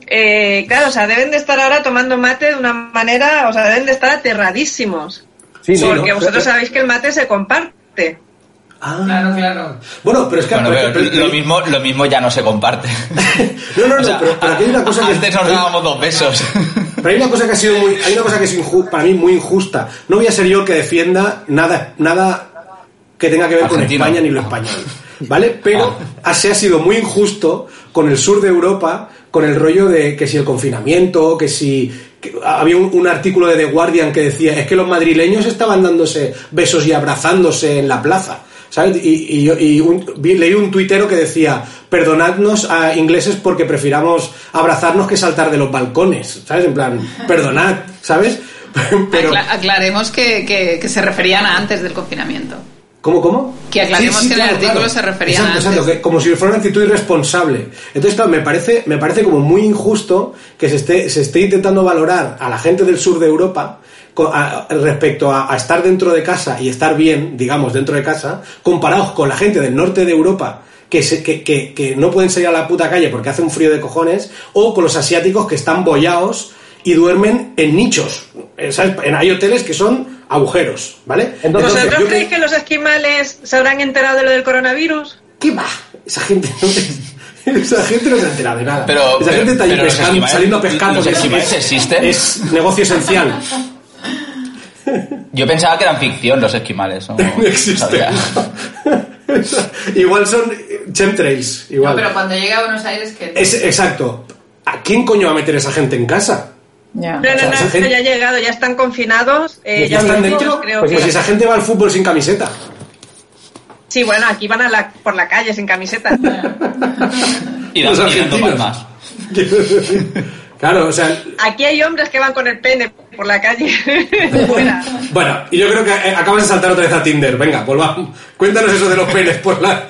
eh, claro, o sea, deben de estar ahora tomando mate de una manera, o sea, deben de estar aterradísimos. Sí, ¿no? porque vosotros sabéis que el mate se comparte. Ah. Claro, claro. Bueno, pero es que Bueno, pero- pero pero- lo mismo, lo mismo ya no se comparte. No, no, no, O sea, pero, pero aquí hay una cosa que antes nos dábamos dos besos. Pero hay una cosa que ha sido muy, hay una cosa que es inju- para mí muy injusta. No voy a ser yo el que defienda nada, nada que tenga que ver con España ni lo español, ¿vale? Pero Ah. se ha sido muy injusto con el sur de Europa, con el rollo de que si el confinamiento, que si había un, artículo de The Guardian que decía es que los madrileños estaban dándose besos y abrazándose en la plaza. ¿Sabes? Y, y, y un- leí un tuitero que decía, perdonadnos a ingleses porque prefiramos abrazarnos que saltar de los balcones, ¿sabes? En plan, perdonad, ¿sabes? Pero, Acla- aclaremos que, que- que se referían a antes del confinamiento. ¿Cómo, cómo? Que aclaremos que en el artículo se refería exacto, antes. exacto, que como si fuera una actitud irresponsable. Entonces, claro, me parece, me parece como muy injusto que se esté, se esté intentando valorar a la gente del sur de Europa a- respecto a, a estar dentro de casa y estar bien, digamos, dentro de casa, comparados con la gente del norte de Europa que, se- que, que- que no pueden salir a la puta calle porque hace un frío de cojones, o con los asiáticos que están bollados y duermen en nichos. Eh, ¿sabes? En- Hay hoteles que son agujeros, ¿vale? Entonces, ¿Vosotros yo creéis cre- que los esquimales se habrán enterado de lo del coronavirus? ¿Qué va? Esa gente no, esa gente no se entera de nada. Pero- Esa pero- gente está ahí pescando, esquimales- saliendo a pescar los porque es- esquimales es, existen. es negocio esencial. Yo pensaba que eran ficción los esquimales. No, No existe. sabía. igual son eh, chemtrails. Igual. No, pero cuando llegue a Buenos Aires, que Es, exacto. ¿A quién coño va a meter esa gente en casa? Ya. No, no, O sea, no, no, gente- ya ha llegado, ya están confinados. eh, ¿Ya ya están dentro? creo Pues, que- pues esa gente va al fútbol sin camiseta. Sí, bueno, aquí van a la, por la calle sin camiseta. Y Los argentinos. palmas. claro, o sea, Aquí hay hombres que van con el pene por la calle. Bueno, y yo creo que eh, acabas de saltar otra vez a Tinder. Venga, volvamos. Cuéntanos eso de los penes por la.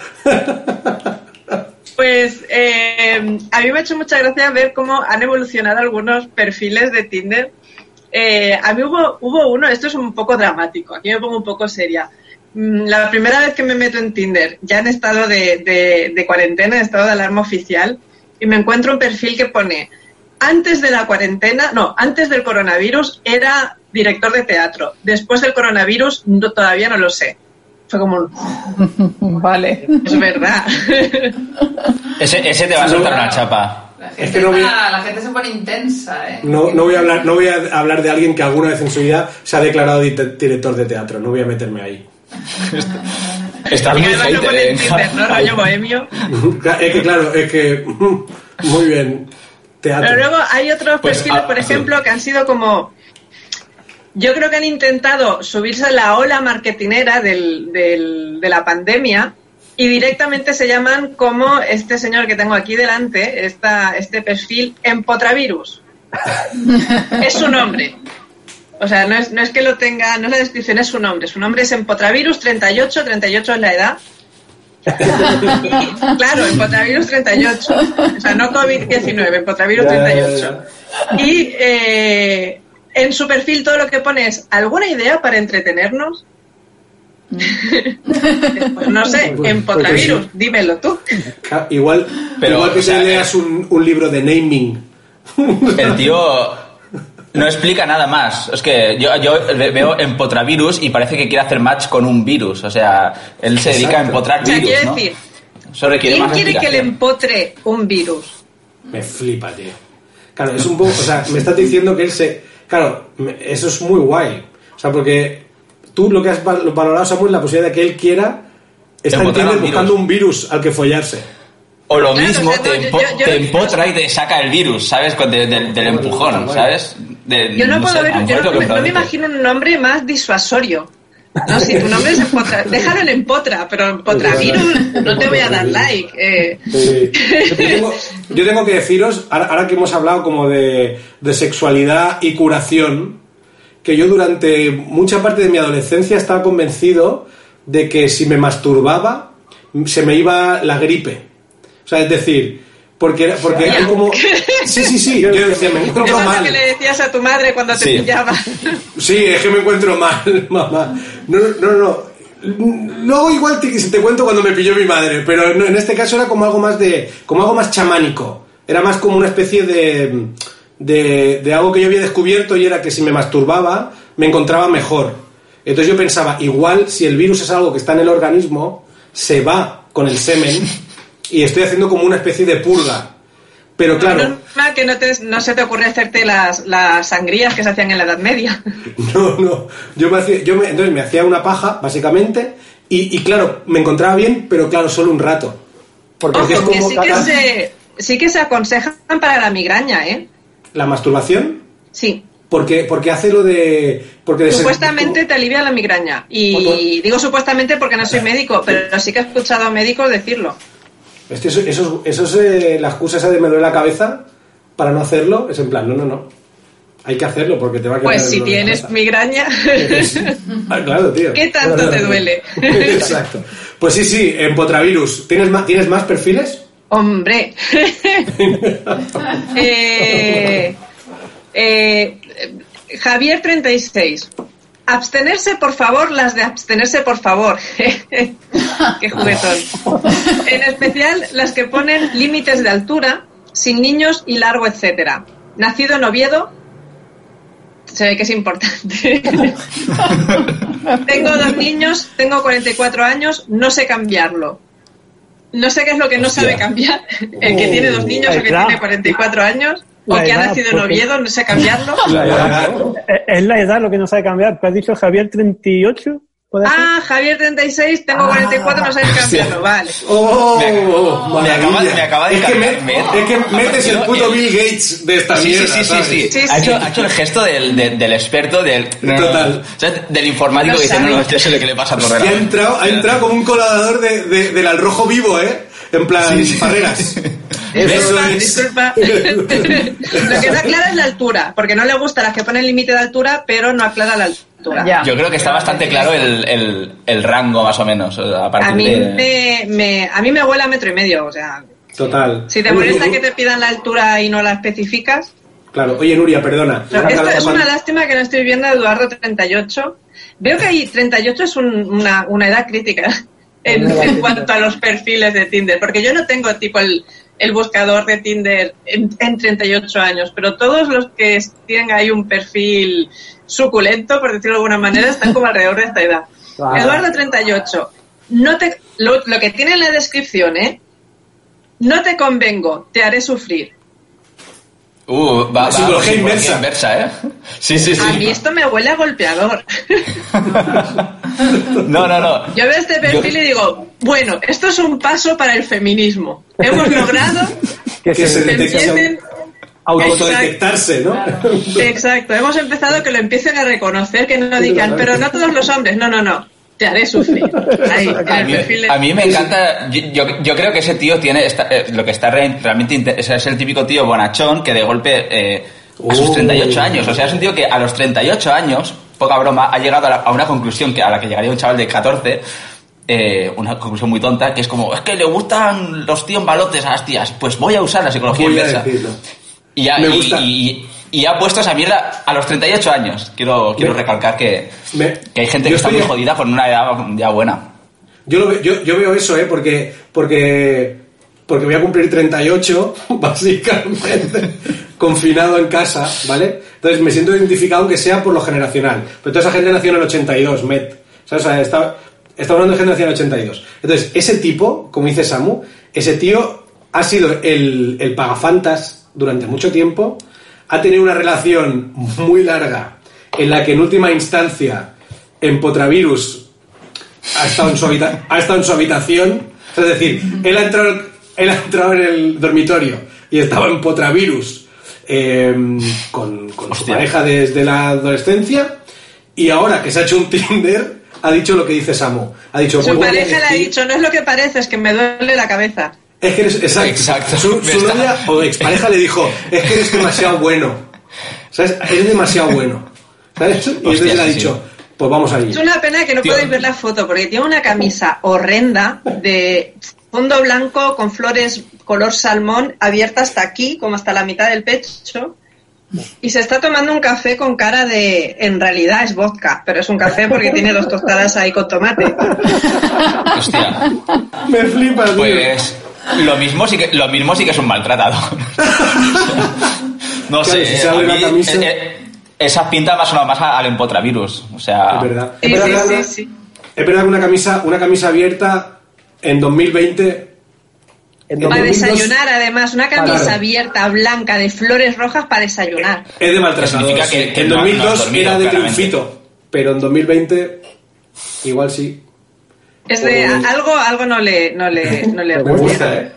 Pues eh, a mí me ha hecho mucha gracia ver cómo han evolucionado algunos perfiles de Tinder. Eh, a mí hubo, hubo uno, esto es un poco dramático, aquí me pongo un poco seria. Mm, La primera vez que me meto en Tinder, ya en estado de, de- de cuarentena, en estado de alarma oficial, y me encuentro un perfil que pone, antes de la cuarentena, no, antes del coronavirus era director de teatro, después del coronavirus todavía no lo sé. Fue como, Vale. es verdad. Ese, ese te va a soltar una chapa. La Es que no voy- la gente se pone intensa, ¿eh? No, no voy a hablar, no voy a hablar de alguien que alguna vez en su vida se ha declarado di- director de teatro. No voy a meterme ahí. Estás muy hater, ¿eh? Tinder, ¿no? Rollo bohemio. es que claro, es que muy bien. Teatro. Pero luego hay otros Pues, perfiles, ah, por sí. ejemplo, que han sido como... Yo creo que han intentado subirse a la ola marketinera del, del- de la pandemia y directamente se llaman como este señor que tengo aquí delante, esta, este perfil, Empotravirus. es su nombre. O sea, no es, no es que lo tenga, no es la descripción, es su nombre. Su nombre es Empotravirus 38, 38 es la edad. Y, claro, Empotravirus 38. O sea, no COVID-19, Empotravirus Ya, ya, 38. Y eh, en su perfil todo lo que pone es ¿alguna idea para entretenernos? Pues no sé, Pues- Empotravirus, pues dímelo tú. Ja, Igual, Pero, igual que o sea, te leas eh, un, un libro de naming. El tío no explica nada más. Es que yo, yo ve- veo empotravirus y parece que quiere hacer match con un virus. O sea, él se dedica a Exacto. empotrar O sea, virus, quiero ¿no? decir, Eso requiere ¿quién más quiere que le empotre un virus? Me flipa, tío. Claro, es un poco. O sea, me estás diciendo que él se. Claro, me- eso es muy guay. O sea, porque tú lo que has val- valorado, Samuel, la posibilidad de que él quiera. Virus. buscando un virus al que follarse. O lo Claro, mismo, o sea, no, te, yo- empo- yo- yo- te empotra y te saca el virus, ¿sabes? Con- de- de- del empujón, ¿sabes? De- Yo no, puedo sé, ver, yo no, es me, no me imagino un nombre más disuasorio. No, si tu nombre es Empotra, déjalo en Empotra, pero Empotravirus no te voy a dar like. eh. Sí. Yo, tengo, yo tengo que deciros, ahora, ahora que hemos hablado como de, de sexualidad y curación, que yo durante mucha parte de mi adolescencia estaba convencido de que si me masturbaba se me iba la gripe. O sea, es decir, porque, porque hay como... Sí, sí, sí, yo decía, me encuentro mal. que le decías a tu madre cuando te Sí. pillaba. Sí, es que me encuentro mal, mamá. No, no, no. Luego igual te, te cuento cuando me pilló mi madre, pero en este caso era como algo más de, como algo más chamánico. Era más como una especie de, de, de algo que yo había descubierto y era que si me masturbaba me encontraba mejor. Entonces yo pensaba, igual si el virus es algo que está en el organismo, se va con el semen y estoy haciendo como una especie de purga. Pero claro, mal que no, te- no se te ocurre hacerte las, las sangrías que se hacían en la Edad Media. No, no. Yo me hacía, yo me, entonces me hacía una paja, básicamente, y, y claro, me encontraba bien, pero claro, solo un rato. Porque Ojo, es que sí que, se, sí que se aconsejan para la migraña, ¿eh? la masturbación, Sí. porque, porque hace lo de. Porque de- Supuestamente te alivia la migraña. Y digo supuestamente porque no soy médico, pero sí que he escuchado a médicos decirlo. Es que eso, eso, eso es eh, la excusa esa de me duele la cabeza para no hacerlo. Es en plan, no, no, no. Hay que hacerlo porque te va a quedar. Pues si tienes migraña, Ah, claro, tío. ¿Qué tanto te duele? Exacto. Pues sí, sí, en Potravirus. ¿Tienes más, ¿tienes más perfiles? hombre. Eh, eh, Javier 36. Abstenerse, por favor, las de abstenerse, por favor. Qué juguetón. En especial las que ponen límites de altura, sin niños y largo, etcétera. Nacido en Oviedo, se ve que es importante. tengo dos niños, tengo 44 años, no sé cambiarlo. No sé qué es lo que no Hostia. sabe cambiar. El que tiene dos niños o que tiene 44 años o La que ha nacido en Oviedo, no sé cambiarlo. La edad. Es- Es la edad lo que no sabe cambiar. ¿Te has dicho Javier 38? ¿Puede ser? Ah, Javier 36, tengo 44, no sabéis cambiarlo. Vale. ¡Oh! Me- me acaba- me acaba de es que, me- es que metes el No, puto el- Bill Gates de esta Sí, sí, mierda, sí, sí, ¿sabes? sí. Sí, Ha, sí. hecho, ha hecho el gesto del, de- del experto, del, Total. ¿sabes? del informático que dice, no, no, yo sé lo que le pasa a Y ha Torrera. entrado, ha entrado como un colador de, de- del al rojo vivo, ¿eh? En plan, Farreras. Eso Disculpa, disculpa. Lo que no aclara es la altura, porque no le gusta las que ponen límite de altura, pero no aclara la altura. Ya. Yo creo que está bastante claro el, el, el rango, más o menos. A partir A mí, de... me, me- a mí me huele a metro y medio, o sea, Total. si te molesta que te pidan la altura y no la especificas. Claro, oye Nuria, perdona. Esto es una lástima que no estoy viendo a Eduardo 38. Veo que ahí 38 es un- una, una edad crítica en, en cuanto a los perfiles de Tinder, porque yo no tengo tipo el, el buscador de Tinder en, en 38 años, pero todos los que tienen ahí un perfil suculento, por decirlo de alguna manera, están como alrededor de esta edad. Claro. Eduardo 38, no te, lo, lo que tiene en la descripción, ¿eh? No te convengo, te haré sufrir. Uh, va, va, Psicología psicología inversa. inversa, ¿eh? Sí, sí, sí. A mí esto me huele a golpeador. No, no, no. Yo veo este perfil Yo- y digo, bueno, esto es un paso para el feminismo. Hemos logrado Que que se empiecen... autodetectarse, ¿no? Exacto, hemos empezado que lo empiecen a reconocer, que no digan, pero no todos los hombres, no, no, no, te haré sufrir. Ahí, A mí, perfil de- a mí me encanta, yo, yo- yo creo que ese tío tiene, esta- eh, lo que está re- realmente, inte- o sea, es el típico tío bonachón que de golpe, eh, a sus Uh. 38 años, o sea, es un tío que a los 38 años, poca broma, ha llegado a, la- a una conclusión que a la que llegaría un chaval de 14, eh, una conclusión muy tonta, que es como, es que le gustan los tíos balotes a las tías, pues voy a usar la psicología Voy inversa. Y Me y- y- y ha puesto esa mierda a los 38 años. Quiero, quiero Me- recalcar que, me- que hay gente que está muy jodida con una edad ya buena. Yo, lo yo, yo veo eso, ¿eh? Porque, porque, porque voy a cumplir 38, básicamente, confinado en casa, ¿vale? Entonces me siento identificado, aunque sea por lo generacional. Pero toda esa gente nació en el 82, Met. O sea, está, está hablando de generación 82. Entonces, ese tipo, como dice Samu, ese tío ha sido el, el pagafantas durante mucho tiempo, ha tenido una relación muy larga en la que en última instancia en Potravirus ha estado en su, habita- ha estado en su habitación. Es decir, él ha entrado, él ha entrado en el dormitorio y estaba en Potravirus eh, con, con su pareja desde la adolescencia y ahora que se ha hecho un Tinder ha dicho lo que dice Samu. Ha dicho, Su "Pues pareja le ha dicho, no es lo que parece, es que me duele la cabeza. Es que eres, exacto. Exacto. Su, su novia o expareja le dijo, es que eres demasiado bueno. ¿Sabes? Eres demasiado bueno. ¿Sabes? Y entonces le ha dicho, sí. pues vamos allí. Es una pena que no Tío. podéis ver la foto, porque tiene una camisa horrenda de fondo blanco con flores color salmón abierta hasta aquí, como hasta la mitad del pecho. Y se está tomando un café con cara de, en realidad es vodka, pero es un café porque tiene dos tostadas ahí con tomate. Hostia. Me flipa, tío. Pues lo mismo sí que lo mismo sí que es un maltratado. no Claro, sé, si se abre a mí, camisa- eh, eh, esa pinta me ha sonado más al empotravirus. O sea, Es verdad. Sí, es, verdad sí, una- sí. es verdad que una camisa, una camisa abierta en 2020 En En Para 2002 desayunar, además, una camisa Claro. abierta, blanca, de flores rojas para desayunar. es de maltratador. significa que- que en no- no has 2002 dormido, era de claramente. triunfito, pero en 2020 igual sí. Es de algo, algo no le, no le, no le gusta, ¿eh?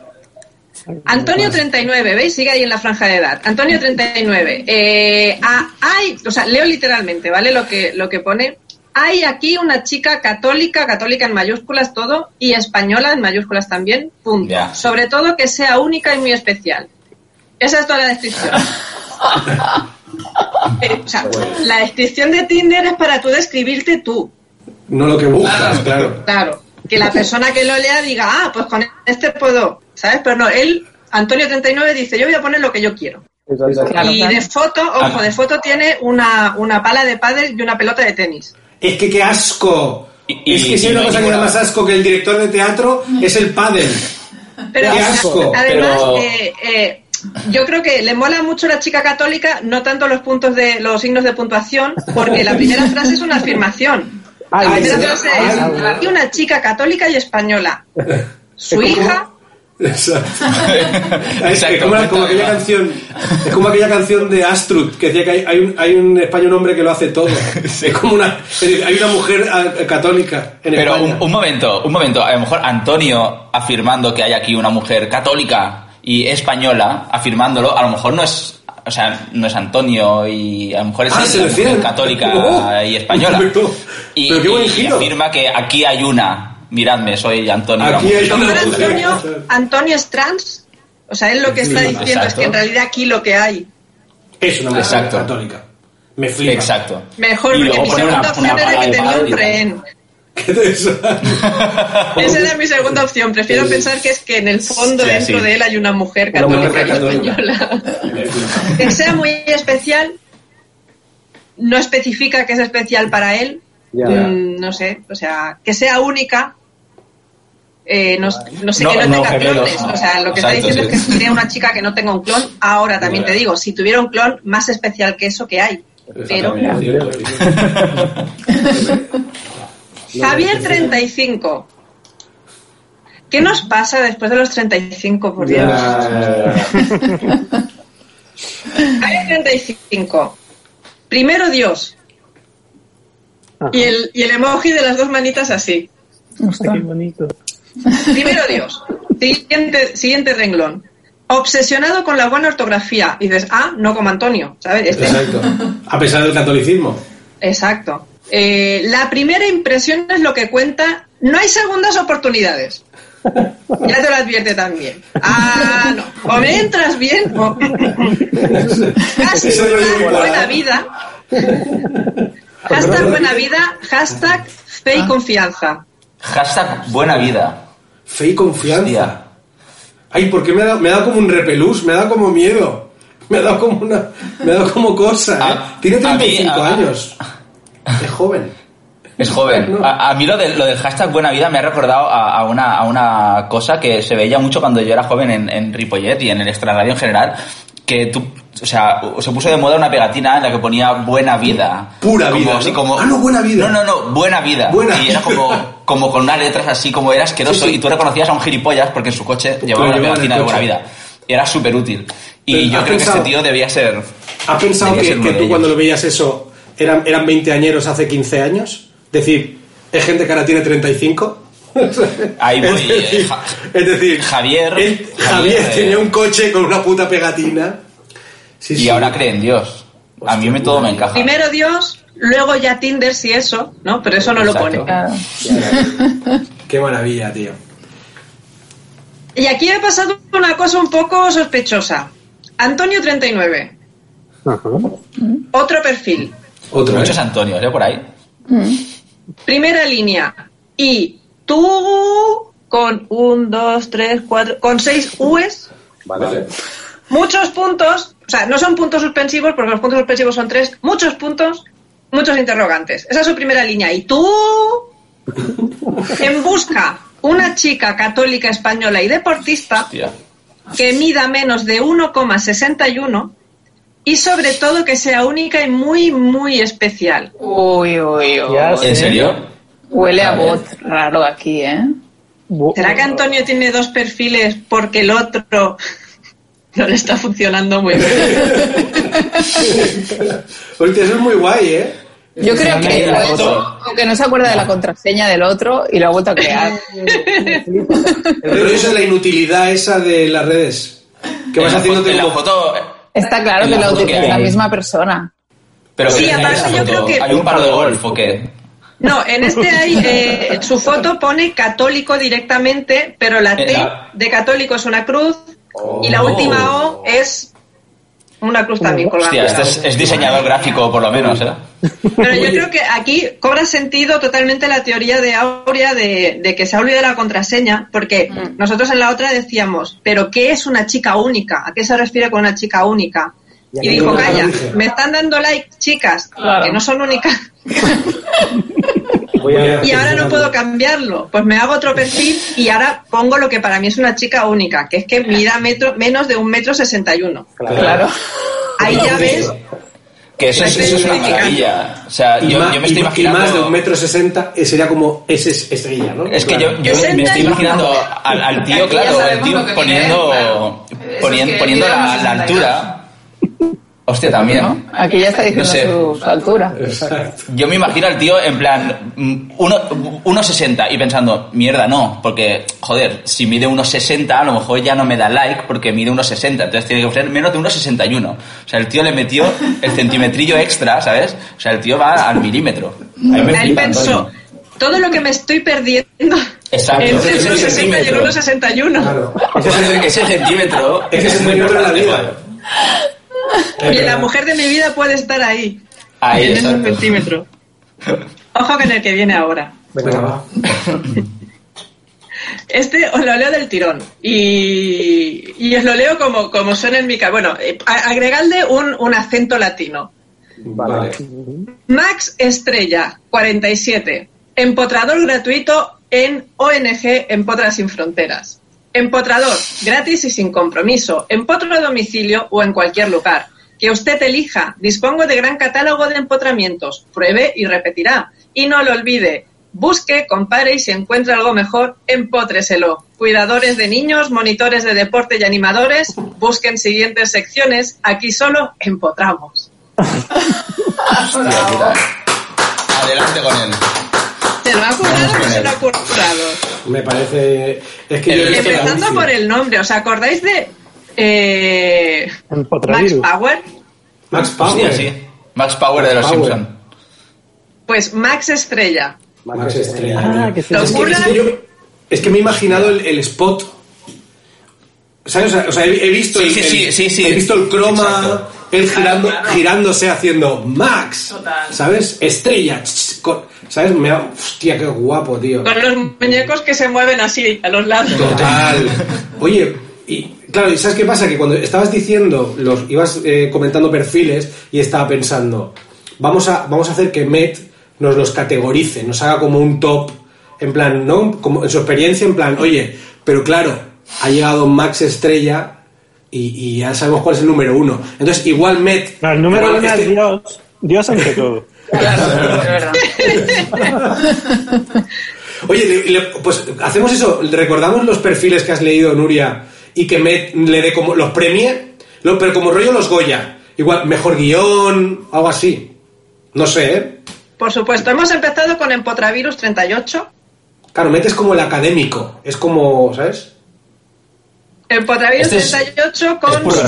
Antonio 39, ¿veis? Sigue ahí en la franja de edad. Antonio 39. Eh, ah, hay, o sea, leo literalmente, ¿vale? Lo que, lo que pone. Hay aquí una chica católica, católica en mayúsculas todo, y española en mayúsculas también, punto. Sobre todo que sea única y muy especial. Esa es toda la descripción. Eh, o sea, la descripción de Tinder es para tú describirte tú. No lo que buscas, claro. Claro, que la persona que lo lea diga, ah, pues con este puedo, ¿sabes? Pero no, él, Antonio 39, dice, yo voy a poner lo que yo quiero. Claro, y de foto, ojo, de foto tiene una, una pala de pádel y una pelota de tenis. Es que qué asco. Y- es que si hay una cosa que da más asco que el director de teatro es el pádel. Pero ¡Qué asco! además, Pero- eh, eh, yo creo que le mola mucho a la chica católica, no tanto los puntos de los signos de puntuación, porque la primera frase es una afirmación. Ay, Ay, es ay. aquí una chica católica y española. Su Es como- hija Exacto. Es, como, aquella canción, es como aquella canción de Astrud que decía que hay, hay un, hay un español hombre que lo hace todo. Es como una, es decir, hay una mujer ah, católica en Pero España. un, un momento, un momento. A lo mejor Antonio afirmando que hay aquí una mujer católica y española, afirmándolo, a lo mejor no es. O sea, no es Antonio y a lo mejor es Ah, se mujer católica Oh. y española. Y, pero qué buen y giro. afirma que aquí hay una. Miradme, soy Antonio. Aquí mujer hay una Pero mujer. Antonio, Antonio es trans. O sea, él lo que está diciendo es que en realidad aquí lo que hay. Es una mujer Exacto. católica. Me flipa. Exacto. Mejor, Y porque mi segunda opción era que de tenía un rehén. ¿Qué te? Esa era mi segunda opción. Prefiero pensar que es que en el fondo Sí, dentro sí. de él hay una mujer Una católica mujer y católica. española. Que sea muy especial no especifica que es especial para él. Ya. Mm, no sé, o sea, que sea única. eh, no, no sé No, que no, no, tenga gemelos. clones. O sea, lo que está diciendo sí. es que sería una chica que no tenga un clon. Ahora también te digo, si tuviera un clon, más especial que eso que hay. Pero. Javier 35. ¿Qué nos pasa después de los 35, por Dios? Javier 35. Primero Dios. Y el, y el emoji de las dos manitas así. Hostia, qué bonito. Primero Dios. Siguiente, siguiente renglón. Obsesionado con la buena ortografía. Y dices, ah, no como Antonio, ¿sabes? Este- Exacto. A pesar del catolicismo. Exacto. Eh, la primera impresión es lo que cuenta. No hay segundas oportunidades. Ya te lo advierte también. Ah, no. O me entras bien o... Igual. buena vida. Hashtag buena vida. Hashtag fe y confianza. Hashtag buena vida. Fe y confianza. Ay, ¿por qué me ha, dado, me ha dado como un repelús? Me ha dado como miedo. Me ha dado como una. Me ha dado como cosa. ¿eh? Tiene a mí, 35 a- años. Es joven. Es joven. No. A, a mí lo, del- lo del hashtag buena vida me ha recordado a, a una, a una cosa que se veía mucho cuando yo era joven en, en Ripollet y en el Extra Radio en general, que tú, o sea, se puso de moda una pegatina en la que ponía buena vida. Pura Como vida, así ¿no? como- Ah, no, buena vida. No, no, no, buena vida. Buena y era como, como con unas letras así como era asqueroso Sí, sí. y tú reconocías a un gilipollas porque en su coche llevaba una llevaba el pegatina de buena vida. Era súper útil. Y Pero, yo ¿has creo que este tío debía ser... ¿Has pensado que, que de tú cuando lo veías eso eran, eran 20 añeros hace 15 años? Es decir, es gente que ahora tiene 35. Ahí voy, es decir, eh, Ja- es decir, Javier- él- Javier, Javier eh, tenía un coche con una puta pegatina. Sí, Y sí. ahora cree en Dios. A mí me todo me encaja. Primero Dios, luego ya Tinder si eso, ¿no? Pero eso no lo pone. Claro. Qué maravilla, tío. Y aquí ha pasado una cosa un poco sospechosa. Antonio 39. Ajá. Otro perfil. Otro, Muchos ¿eh? Antonios, ¿eh? Por ahí. Primera línea. Y tú con un, dos, tres, cuatro, con seis U's, Vale. muchos puntos, o sea, no son puntos suspensivos porque los puntos suspensivos son tres, muchos puntos, muchos interrogantes. Esa es su primera línea. Y tú, en busca una chica católica española y deportista Hostia. que mida menos de 1,61 y sobre todo que sea única y muy, muy especial. Uy, uy, uy. Ya ¿En serio? Huele a A bot raro aquí, ¿eh? ¿Será que Antonio tiene dos perfiles porque el otro no le está funcionando muy bien? Hostia, eso es muy guay, ¿eh? Yo creo que, Enseñadme la o foto. o que no se acuerda de la contraseña del otro y lo ha vuelto a crear. El rollo es la inutilidad esa de las redes. Que vas haciéndote en la foto... Está claro que foto utiliza la misma persona. Pero Sí, aparte yo foto creo que- Hay un par de golf, ¿o qué? No, en este hay, eh, su foto pone católico directamente, pero la T Esa. de católico es una cruz y la Oh. última O es una cruz también colgando. Hostia, este es, es diseñador gráfico, por lo menos, ¿eh? Pero yo creo que aquí cobra sentido totalmente la teoría de Aurea de, de que se ha olvidado la contraseña, porque nosotros en la otra decíamos, ¿pero qué es una chica única? ¿A qué se refiere con una chica única? Y dijo, calla, dije". me están dando like chicas, Claro. que no son únicas, a- y ahora no puedo cambiarlo. Pues me hago otro perfil y ahora pongo lo que para mí es una chica única, que es que mida metro, menos de un metro sesenta y uno. Claro. Ahí ya ves Que eso, es- eso es una maravilla. O sea, yo, me estoy y- y imaginando. más de un metro sesenta eh, sería como ese es estrella, ¿no? Es que Claro. yo, yo me 60 estoy imaginando al, al tío, claro, sabemos tío poniendo, poniendo mide la, unos la 60 altura. Hostia, también. ¿no? Aquí ya está diciendo No sé. su, su altura. Exacto. Yo me imagino al tío en plan mm, uno- 1,60 y pensando, mierda, no, porque, joder, si mide 1,60 a lo mejor ya no me da like porque mide 1,60, entonces tiene que ser menos de 1,61. O sea, el tío le metió el centimetrillo extra, ¿sabes? O sea, el tío va al milímetro. A mí me Él flipa, pensó, todo lo que me estoy perdiendo Exacto, entre el ese 1,60 y el centímetro. 1,61. Claro. Ese, centímetro Es ese es centímetro de la vida. Y la mujer de mi vida puede estar ahí, Ahí, en ese exacto. centímetro. Ojo con el que viene ahora. Venga, va. Este os lo leo del tirón y, y os lo leo como, como suena en mi casa. Bueno, eh, agregadle un, un acento latino. Vale. Max Estrella, 47. Empotrador gratuito en ONG Empotras Sin Fronteras. Empotrador, gratis y sin compromiso, empotro a domicilio o en cualquier lugar. Que usted elija. Dispongo de gran catálogo de empotramientos. Pruebe y repetirá. Y no lo olvide. Busque, compare y si encuentra algo mejor, empótreselo. Cuidadores de niños, monitores de deporte y animadores, busquen siguientes secciones. Aquí solo empotramos. Hostia, mira. Adelante con él. ¿Se lo ha currado o no se lo ha currado? Me parece. Es que yo El- he visto el Empezando por el nombre, ¿os acordáis de eh, Max. Power? Max Power. Hostia, sí. Max Power de los Power. Simpsons. Pues Max Estrella. Max Estrella. Ah, que sí. Lo Es que, curra- es que yo- es que me he imaginado el, el spot. ¿Sabes? O sea, he, he visto Sí, el, sí, el- sí, sí, sí. he visto el croma, Exacto. él girando, Claro, claro. girándose haciendo Max. Total. ¿Sabes? Estrella. ¿Sabes? Me ha- hostia, qué guapo, tío. Con los muñecos que se mueven así, a los lados. Total. Oye, y claro, ¿y sabes qué pasa? Que cuando estabas diciendo, los ibas eh, comentando perfiles y estaba pensando, vamos a, vamos a hacer que Met nos los categorice, nos haga como un top, en plan, ¿no? Como en su experiencia, en plan, oye, pero claro, ha llegado Max Estrella y, y ya sabemos cuál es el número uno. Entonces, igual Met. No, el número uno es este- Dios. Dios ante todo. Claro, es verdad. Oye, le- le- pues hacemos eso, recordamos los perfiles que has leído, Nuria, y que Met le dé como, los premie, lo- pero como rollo los Goya. Igual, mejor guion, algo así. No sé, ¿eh? Por supuesto, hemos empezado con Empotravirus 38. Claro, Met es como el académico, es como, ¿sabes? Empotravirus Este es- 38 es con su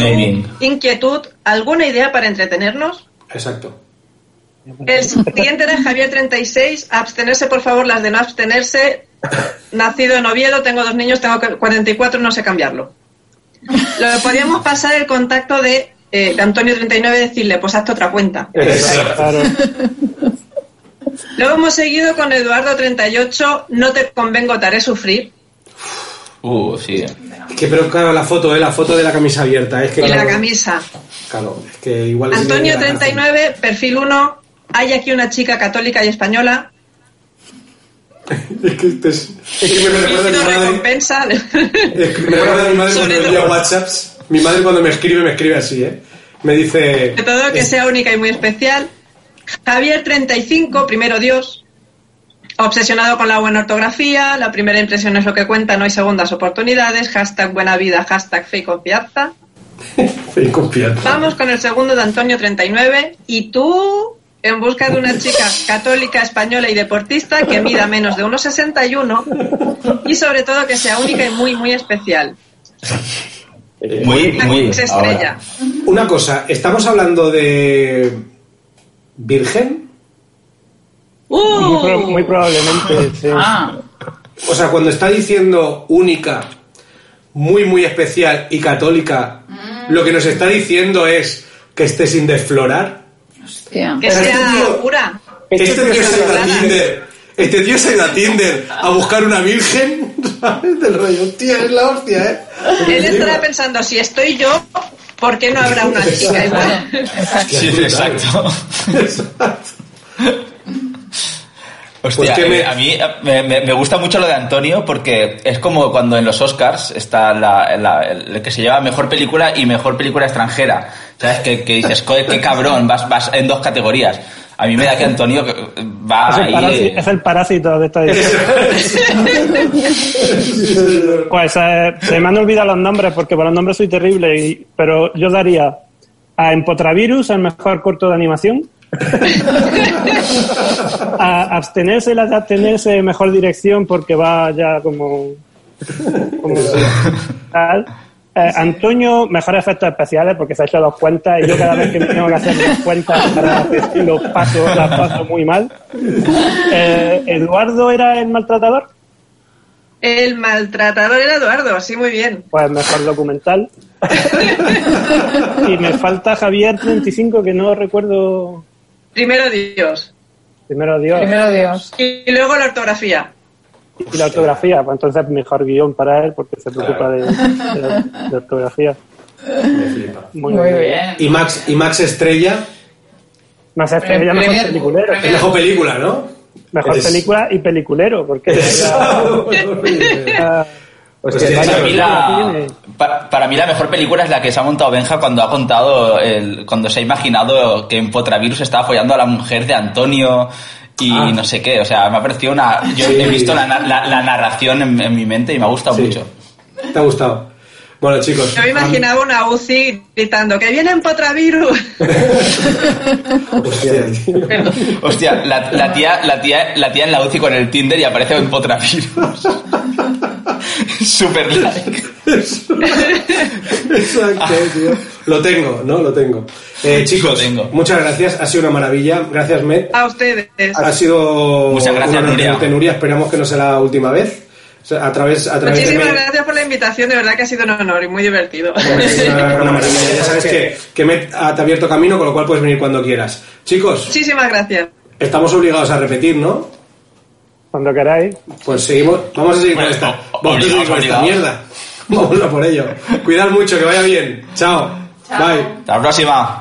inquietud. ¿Alguna idea para entretenernos? Exacto. El siguiente era Javier 36. Abstenerse, por favor, las de no abstenerse. Nacido en Oviedo, tengo dos niños, tengo 44, no sé cambiarlo. Lo podíamos pasar el contacto de, eh, de Antonio 39 y decirle, pues hazte otra cuenta. Claro. Luego hemos seguido con Eduardo 38, no te convengo, te haré sufrir. Uh, sí. Que, pero claro, la foto, ¿eh? La foto de la camisa abierta. Es que, Y la claro, camisa. Claro, es que igual... Antonio de la cárcel. 39, perfil 1, hay aquí una chica católica y española. Es que, este es, es que me recuerda a mi madre. recompensa. Es que me recuerda a mi madre cuando me envía. WhatsApps. Mi madre cuando me escribe, me escribe así, ¿eh? Me dice... De todo que sea única y muy especial. Javier 35, primero Dios. Obsesionado con la buena ortografía, la primera impresión es lo que cuenta, no hay segundas oportunidades, hashtag buena vida, hashtag fe y confianza. Fe y confianza. Vamos con el segundo de Antonio 39 y tú en busca de una chica católica, española y deportista que mida menos de 1,61 y sobre todo que sea única y muy, muy especial. Muy, muy. Max Estrella. ahora. Una cosa, ¿estamos hablando de virgen? Muy, pro- ¡Uh! muy probablemente. sí. Ah, O sea, cuando está diciendo única, muy, muy especial y católica, lo que nos está diciendo es que esté sin desflorar. hostia. Que Pero este sea tío- pura. Este tío se ha ido a. Tinder. Este tío se ha ido a Tinder a buscar una virgen, ¿sabes? Del rollo, hostia, es la hostia, ¿eh? Él estará pensando, si estoy yo, ¿por qué no habrá una chica igual? Sí, exacto. Exacto. Hostia, Pues que me- eh, a mí eh, me, me- me gusta mucho lo de Antonio porque es como cuando en los Oscars está la, la- el, el que se lleva mejor película y mejor película extranjera. ¿Sabes? Que, que dices, "Joder, qué cabrón, vas, vas en dos categorías. A mí me da que Antonio eh, va Es el, ahí. parási- eh, es el parásito de esta edición. Pues eh, se me han olvidado los nombres porque por los nombres soy terrible, y- pero yo daría a Empotravirus el mejor corto de animación, a abstenerse la de abstenerse mejor dirección porque va ya como, como tal. Eh, Antonio, mejores efectos especiales porque se ha hecho dos cuentas y yo cada vez que me tengo que hacer dos cuentas para los paso, las paso muy mal. Eh, Eduardo era el maltratador, El maltratador era Eduardo, sí, muy bien. pues mejor documental. y me falta Javier 35 que no recuerdo Primero Dios. primero Dios Primero Dios. Y luego la ortografía. y la ortografía, pues entonces mejor guion para él porque se preocupa de, de la, de ortografía. Me flipa. Muy, Muy bien. Y Max, y Max Estrella, Más estrella, mejor peliculero. mejor película, ¿no? Mejor Eres- película y peliculero, porque Pues que vaya Para mí, la, tiene. pa- para mí la mejor película es la que se ha montado Benja cuando ha contado, el, cuando se ha imaginado que en Potravirus estaba apoyando a la mujer de Antonio y Ah. no sé qué. O sea, me ha parecido una... Yo Sí. he visto la, la- la narración en, en mi mente y me ha gustado Sí. mucho. ¿Te ha gustado? Bueno, chicos. Yo me imaginaba una UCI gritando que viene en Potravirus. Hostia, tío. Hostia, la, la tía, la, tía, la tía en la UCI con el Tinder y aparece en Potravirus. Super like. Exacto, tío. Lo tengo, ¿no? Lo tengo. Eh, chicos, Lo tengo. muchas gracias. Ha sido una maravilla. Gracias, Met. A ustedes. Ha sido Muchas gracias, Nuria. Nuria. Esperamos que no sea la última vez. O sea, a través, a través de Muchísimas Met- gracias por la invitación, de verdad que ha sido un honor y muy divertido. Una, una maravilla. Ya sabes que, que Met te ha abierto camino, con lo cual puedes venir cuando quieras. Chicos, Muchísimas gracias. estamos obligados a repetir, ¿no? Cuando queráis. Pues seguimos, vamos a seguir con esta. Vamos a seguir con esta mierda. Vamos a por ello. Cuidad mucho, que vaya bien. Chao. Bye. Hasta la próxima.